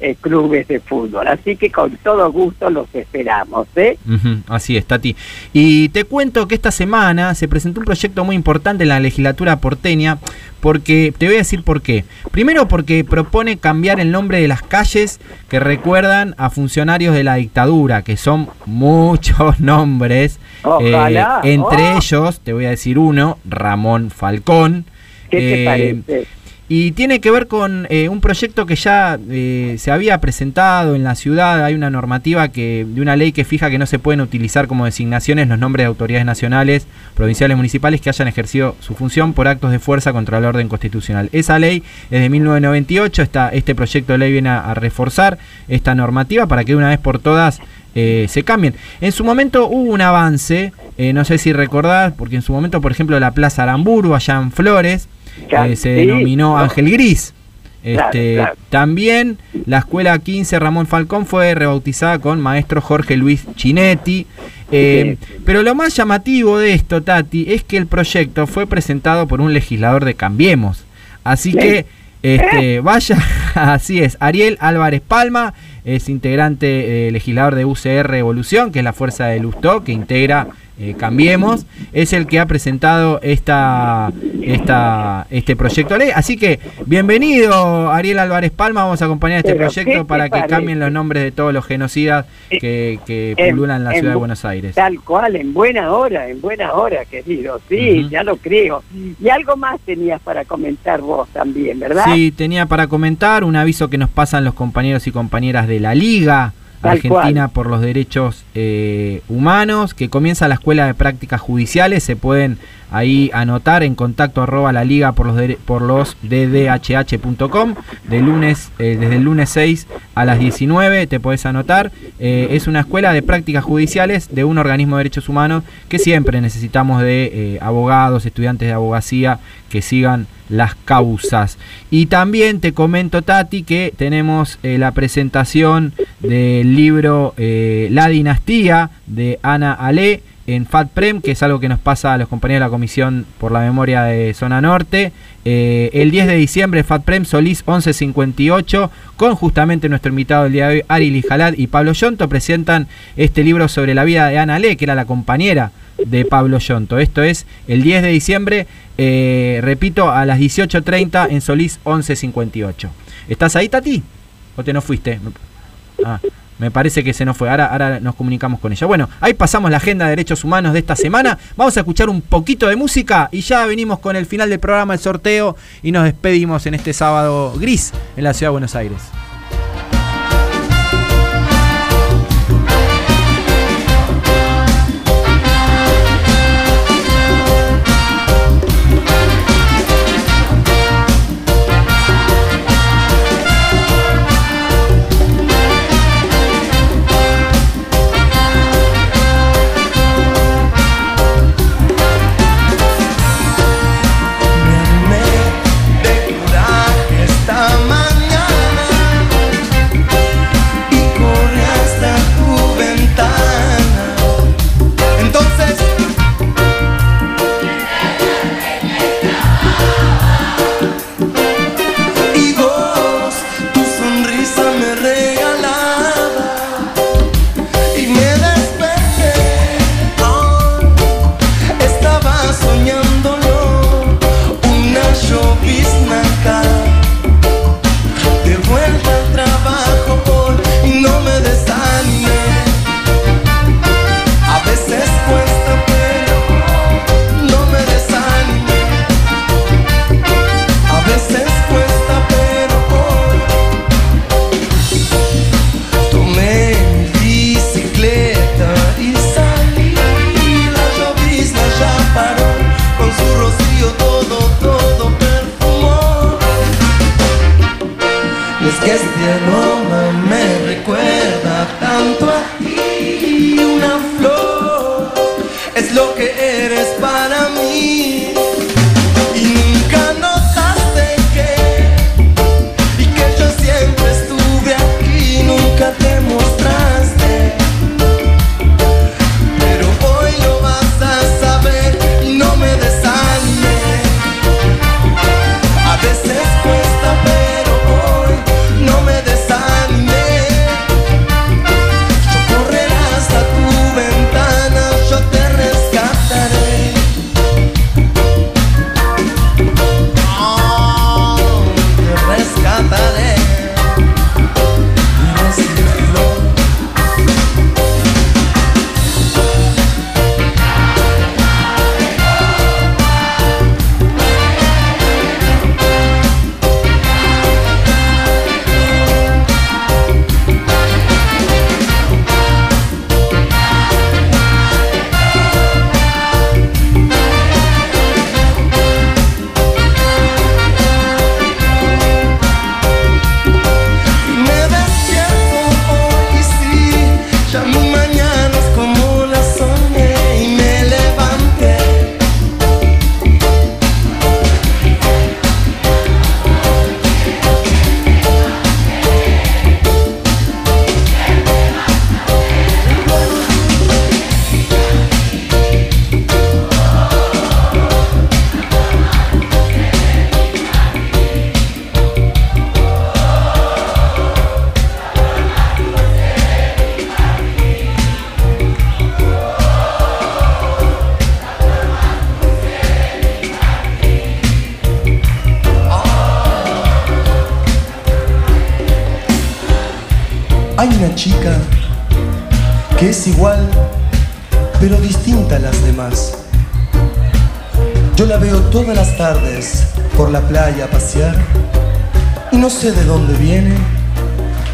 eh, clubes de fútbol. Así que con todo gusto los esperamos, ¿eh? Ujú, así es, Tati. Y te cuento que esta semana se presentó un proyecto muy importante en la legislatura porteña, porque te voy a decir por qué. Primero porque propone cambiar el nombre de las calles que recuerdan a funcionarios de la dictadura, que son muchos nombres. Ojalá, Eh, entre oh. ellos, te voy a decir uno, Ramón Falcón. ¿Qué te Eh, parece? Y tiene que ver con eh, un proyecto que ya eh, se había presentado en la ciudad. Hay una normativa que de una ley que fija que no se pueden utilizar como designaciones los nombres de autoridades nacionales, provinciales, municipales que hayan ejercido su función por actos de fuerza contra el orden constitucional. Esa ley es de 1998. Está, este proyecto de ley viene a, reforzar esta normativa para que de una vez por todas eh, se cambien. En su momento hubo un avance, eh, no sé si recordás, porque en su momento, por ejemplo, la Plaza Aramburu, allá en Flores, eh, se denominó no. Ángel Gris. Este, claro. También la escuela 15 Ramón Falcón fue rebautizada con maestro Jorge Luis Chinetti. Eh, Pero lo más llamativo de esto, Tati, es que el proyecto fue presentado por un legislador de Cambiemos. Así Sí. que este, vaya, así es. Ariel Álvarez Palma es integrante eh, legislador de UCR Evolución, que es la fuerza de Lustó, que integra eh, Cambiemos. Es el que ha presentado esta, esta, este proyecto de ley. Así que, bienvenido, Ariel Álvarez Palma. Vamos a acompañar este Pero, ¿qué proyecto para que parece? cambien los nombres de todos los genocidas que, que En- pululan en la en ciudad de bu- Buenos Aires. Tal cual, en buena hora, en buena hora, querido. Sí, ya lo creo. Y algo más tenías para comentar vos también, ¿verdad? Sí, tenía para comentar un aviso que nos pasan los compañeros y compañeras de la liga Tal Argentina por los Derechos eh, Humanos, que comienza la Escuela de Prácticas Judiciales. Se pueden ahí anotar en contacto arroba la liga por los, dere- por los ddhh.com de lunes, eh, desde el lunes 6 a las 19 te puedes anotar. Eh, es una escuela de prácticas judiciales de un organismo de derechos humanos que siempre necesitamos de eh, abogados, estudiantes de abogacía que sigan las causas. Y también te comento, Tati, que tenemos la presentación del libro La Dinastía de Ana Ale en FATPREM, que es algo que nos pasa a los compañeros de la Comisión por la Memoria de Zona Norte. Eh, el 10 de diciembre, FATPREM Solís 1158, con justamente nuestro invitado del día de hoy, Ari Lijalad y Pablo Yonto, presentan este libro sobre la vida de Ana Le, que era la compañera de Pablo Yonto. Esto es el 10 de diciembre, eh, repito, a las 18.30 en Solís 1158. ¿Estás ahí, Tati? ¿O te no fuiste? Ah, me parece que se nos fue. Ahora, ahora nos comunicamos con ella. Bueno, ahí pasamos la agenda de derechos humanos de esta semana. Vamos a escuchar un poquito de música y ya venimos con el final del programa, el sorteo, y nos despedimos en este sábado gris en la ciudad de Buenos Aires.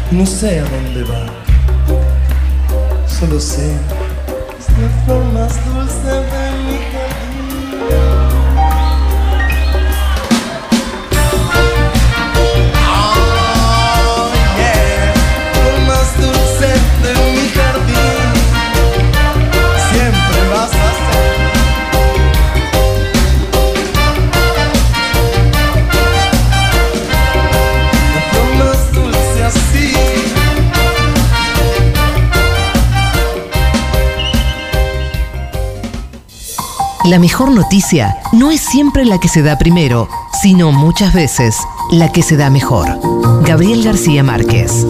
No sé a dónde va, solo sé La mejor noticia no es siempre la que se da primero, sino muchas veces la que se da mejor. Gabriel García Márquez.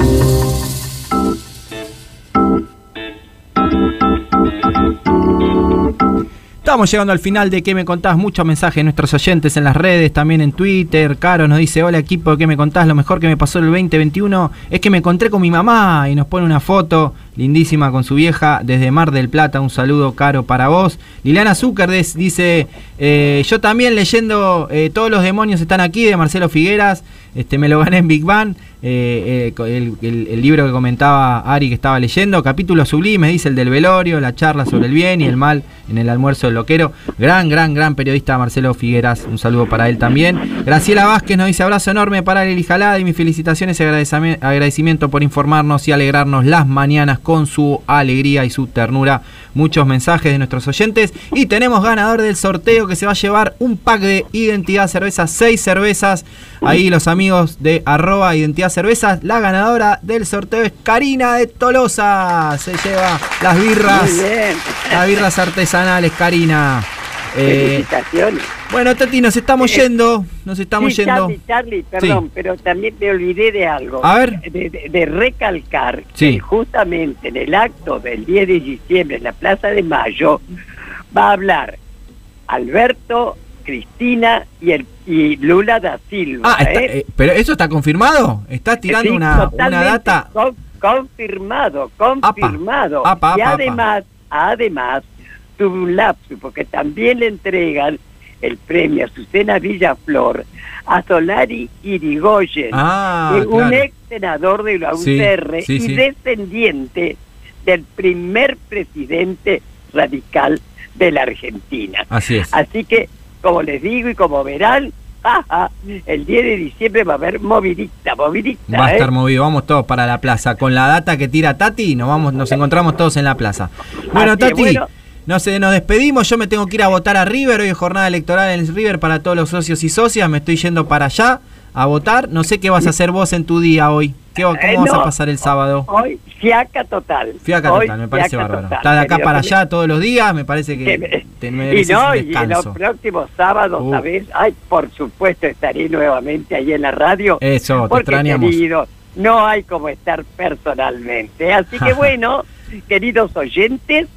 Estamos llegando al final de ¿Qué me contás? Muchos mensajes de nuestros oyentes en las redes, también en Twitter. Caro nos dice, hola equipo, ¿qué me contás? Lo mejor que me pasó el 2021 es que me encontré con mi mamá y nos pone una foto lindísima con su vieja desde Mar del Plata. Un saludo, Caro, para vos. Liliana Zucker dice, eh, yo también leyendo eh, Todos los demonios están aquí de Marcelo Figueras. Este, me lo gané en Big Bang, eh, el, libro que comentaba Ari que estaba leyendo, capítulo sublime, dice el del velorio, la charla sobre el bien y el mal en el almuerzo del loquero. Gran, gran, gran periodista Marcelo Figueras, un saludo para él también. Graciela Vázquez nos dice abrazo enorme para Lili Jalada y mis felicitaciones y agradecimiento por informarnos y alegrarnos las mañanas con su alegría y su ternura. Muchos mensajes de nuestros oyentes y tenemos ganador del sorteo que se va a llevar un pack de Identidad Cervezas, seis cervezas. Ahí los amigos de arroba Identidad Cervezas. La ganadora del sorteo es Karina de Tolosa. Se lleva las birras. Muy bien. Las birras artesanales, Karina. Eh, Felicitaciones. bueno, Tati, nos estamos Eh, yendo. Nos estamos sí, yendo. Charlie, Charlie, perdón, Sí. pero también me olvidé de algo. A ver. De, de- de recalcar Sí. que justamente en el acto del 10 de diciembre en la Plaza de Mayo va a hablar Alberto, Cristina y, el, y Lula da Silva. Ah, está- ¿eh? eh, pero eso está confirmado. Estás tirando una, una data. con- confirmado, confirmado. Apa, y apa, además, además, tuve un lapsus, porque también le entregan el premio a Susana Villaflor a Solari Irigoyen, Ah, un claro. ex senador de la UCR sí, y sí. descendiente del primer presidente radical de la Argentina. Así es. Así que, como les digo y como verán, el 10 de diciembre va a haber movidita, movidita. Va a ¿eh? estar movido, vamos todos para la plaza. Con la data que tira Tati, nos vamos, nos encontramos todos en la plaza. Bueno, Así Tati, bueno. No sé, nos despedimos. Yo me tengo que ir a votar a River. Hoy es jornada electoral en River para todos los socios y socias. Me estoy yendo para allá a votar. No sé qué vas a hacer vos en tu día hoy. ¿Qué, ¿Cómo Eh, vas a no. pasar el sábado? Hoy, fiaca total. Fiaca Hoy, total, me parece bárbaro. total, Estás de acá para allá todos los días, me parece que Que te Y mereces no, un y en los próximos sábados, Uh. ¿sabes? Ay, por supuesto, estaré nuevamente ahí en la radio. Eso, te porque, extrañamos. querido, no hay como estar personalmente. Así que bueno, queridos oyentes,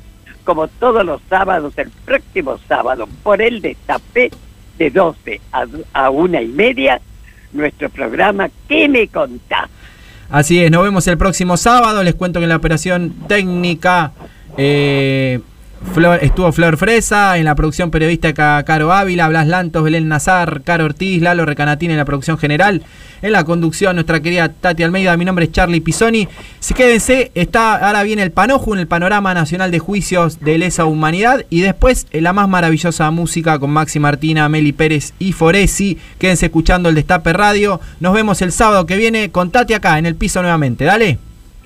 como todos los sábados, el próximo sábado, por el destape de 12 a, a una y media, nuestro programa ¿Qué me contás? Así es, nos vemos el próximo sábado. Les cuento que en la operación técnica eh, estuvo Flor Fresa, en la producción periodística Caro Ávila, Blas Lantos, Belén Nazar, Caro Ortiz, Lalo Recanatín en la producción general. En la conducción, nuestra querida Tati Almeida. Mi nombre es Charlie Pisoni. Si quédense, está, ahora viene el Panojo en el panorama nacional de juicios de lesa humanidad. Y después la más maravillosa música con Maxi Martina, Meli Pérez y Foresi. Quédense escuchando el Destape Radio. Nos vemos el sábado que viene con Tati acá en el piso nuevamente. Dale.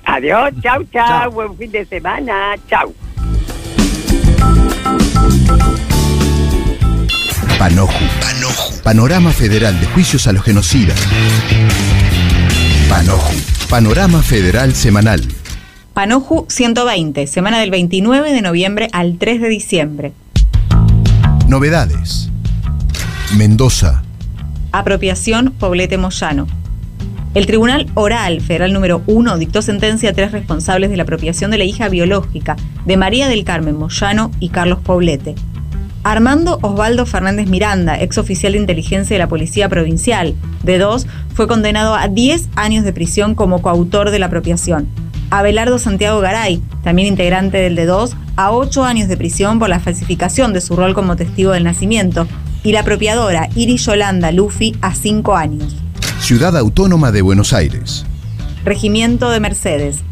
Adiós, chau, chau, buen fin de semana, chau. Panoju. Panoju. Panorama Federal de Juicios a los Genocidas. Panoju. Panorama Federal Semanal. Panoju 120, semana del 29 de noviembre al 3 de diciembre. Novedades. Mendoza. Apropiación Poblete Moyano. El Tribunal Oral Federal número 1 dictó sentencia a tres responsables de la apropiación de la hija biológica de María del Carmen Moyano y Carlos Poblete. Armando Osvaldo Fernández Miranda, ex oficial de inteligencia de la Policía Provincial, de dos, fue condenado a 10 años de prisión como coautor de la apropiación. Abelardo Santiago Garay, también integrante del de dos, a 8 años de prisión por la falsificación de su rol como testigo del nacimiento. Y la apropiadora Iris Yolanda Luffy a 5 años. Ciudad Autónoma de Buenos Aires. Regimiento de Mercedes.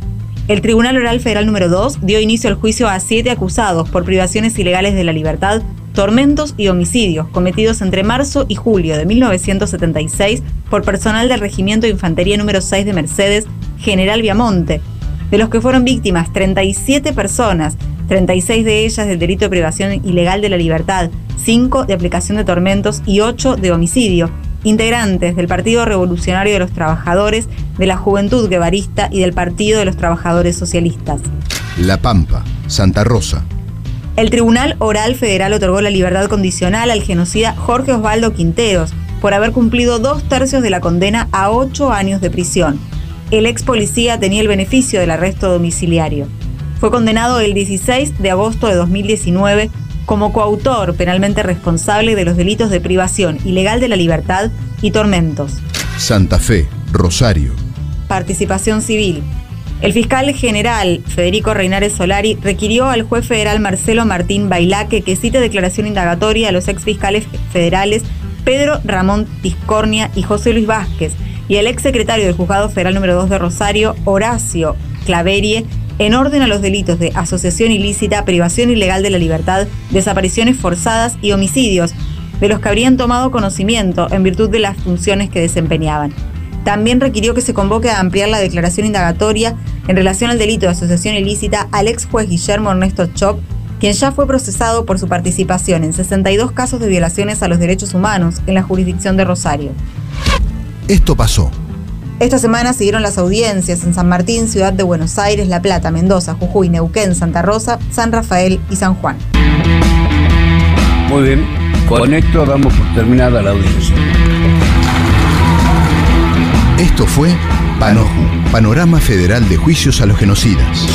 El Tribunal Oral Federal número 2 dio inicio al juicio a siete acusados por privaciones ilegales de la libertad, tormentos y homicidios cometidos entre marzo y julio de 1976 por personal del Regimiento de Infantería número 6 de Mercedes, General Viamonte, de los que fueron víctimas 37 personas, 36 de ellas del delito de privación ilegal de la libertad, 5 de aplicación de tormentos y 8 de homicidio, integrantes del Partido Revolucionario de los Trabajadores, de la Juventud Guevarista y del Partido de los Trabajadores Socialistas. La Pampa, Santa Rosa. El Tribunal Oral Federal otorgó la libertad condicional al genocida Jorge Osvaldo Quinteros por haber cumplido dos tercios de la condena a ocho años de prisión. El ex policía tenía el beneficio del arresto domiciliario. Fue condenado el 16 de agosto de 2019 como coautor penalmente responsable de los delitos de privación ilegal de la libertad y tormentos. Santa Fe, Rosario. Participación civil. El fiscal general Federico Reinares Solari requirió al juez federal Marcelo Martín Bailaque que cite declaración indagatoria a los ex fiscales federales Pedro Ramón Tiscornia y José Luis Vázquez y al ex secretario del juzgado federal número 2 de Rosario, Horacio Claverie, en orden a los delitos de asociación ilícita, privación ilegal de la libertad, desapariciones forzadas y homicidios, de los que habrían tomado conocimiento en virtud de las funciones que desempeñaban. También requirió que se convoque a ampliar la declaración indagatoria en relación al delito de asociación ilícita al ex juez Guillermo Ernesto Chop, quien ya fue procesado por su participación en 62 casos de violaciones a los derechos humanos en la jurisdicción de Rosario. Esto pasó. Esta semana siguieron las audiencias en San Martín, Ciudad de Buenos Aires, La Plata, Mendoza, Jujuy, Neuquén, Santa Rosa, San Rafael y San Juan. Muy bien, con esto damos por terminada la audiencia. Esto fue Panoju, Panorama Federal de Juicios a los Genocidas.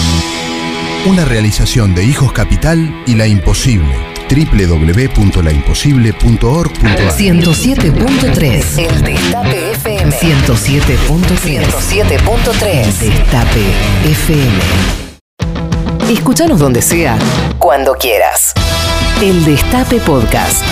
Una realización de Hijos Capital y La Imposible www.laimposible.org.ar 107.3 El Destape FM 107.3 107.3 Destape FM Escúchanos donde sea, cuando quieras. El Destape Podcast.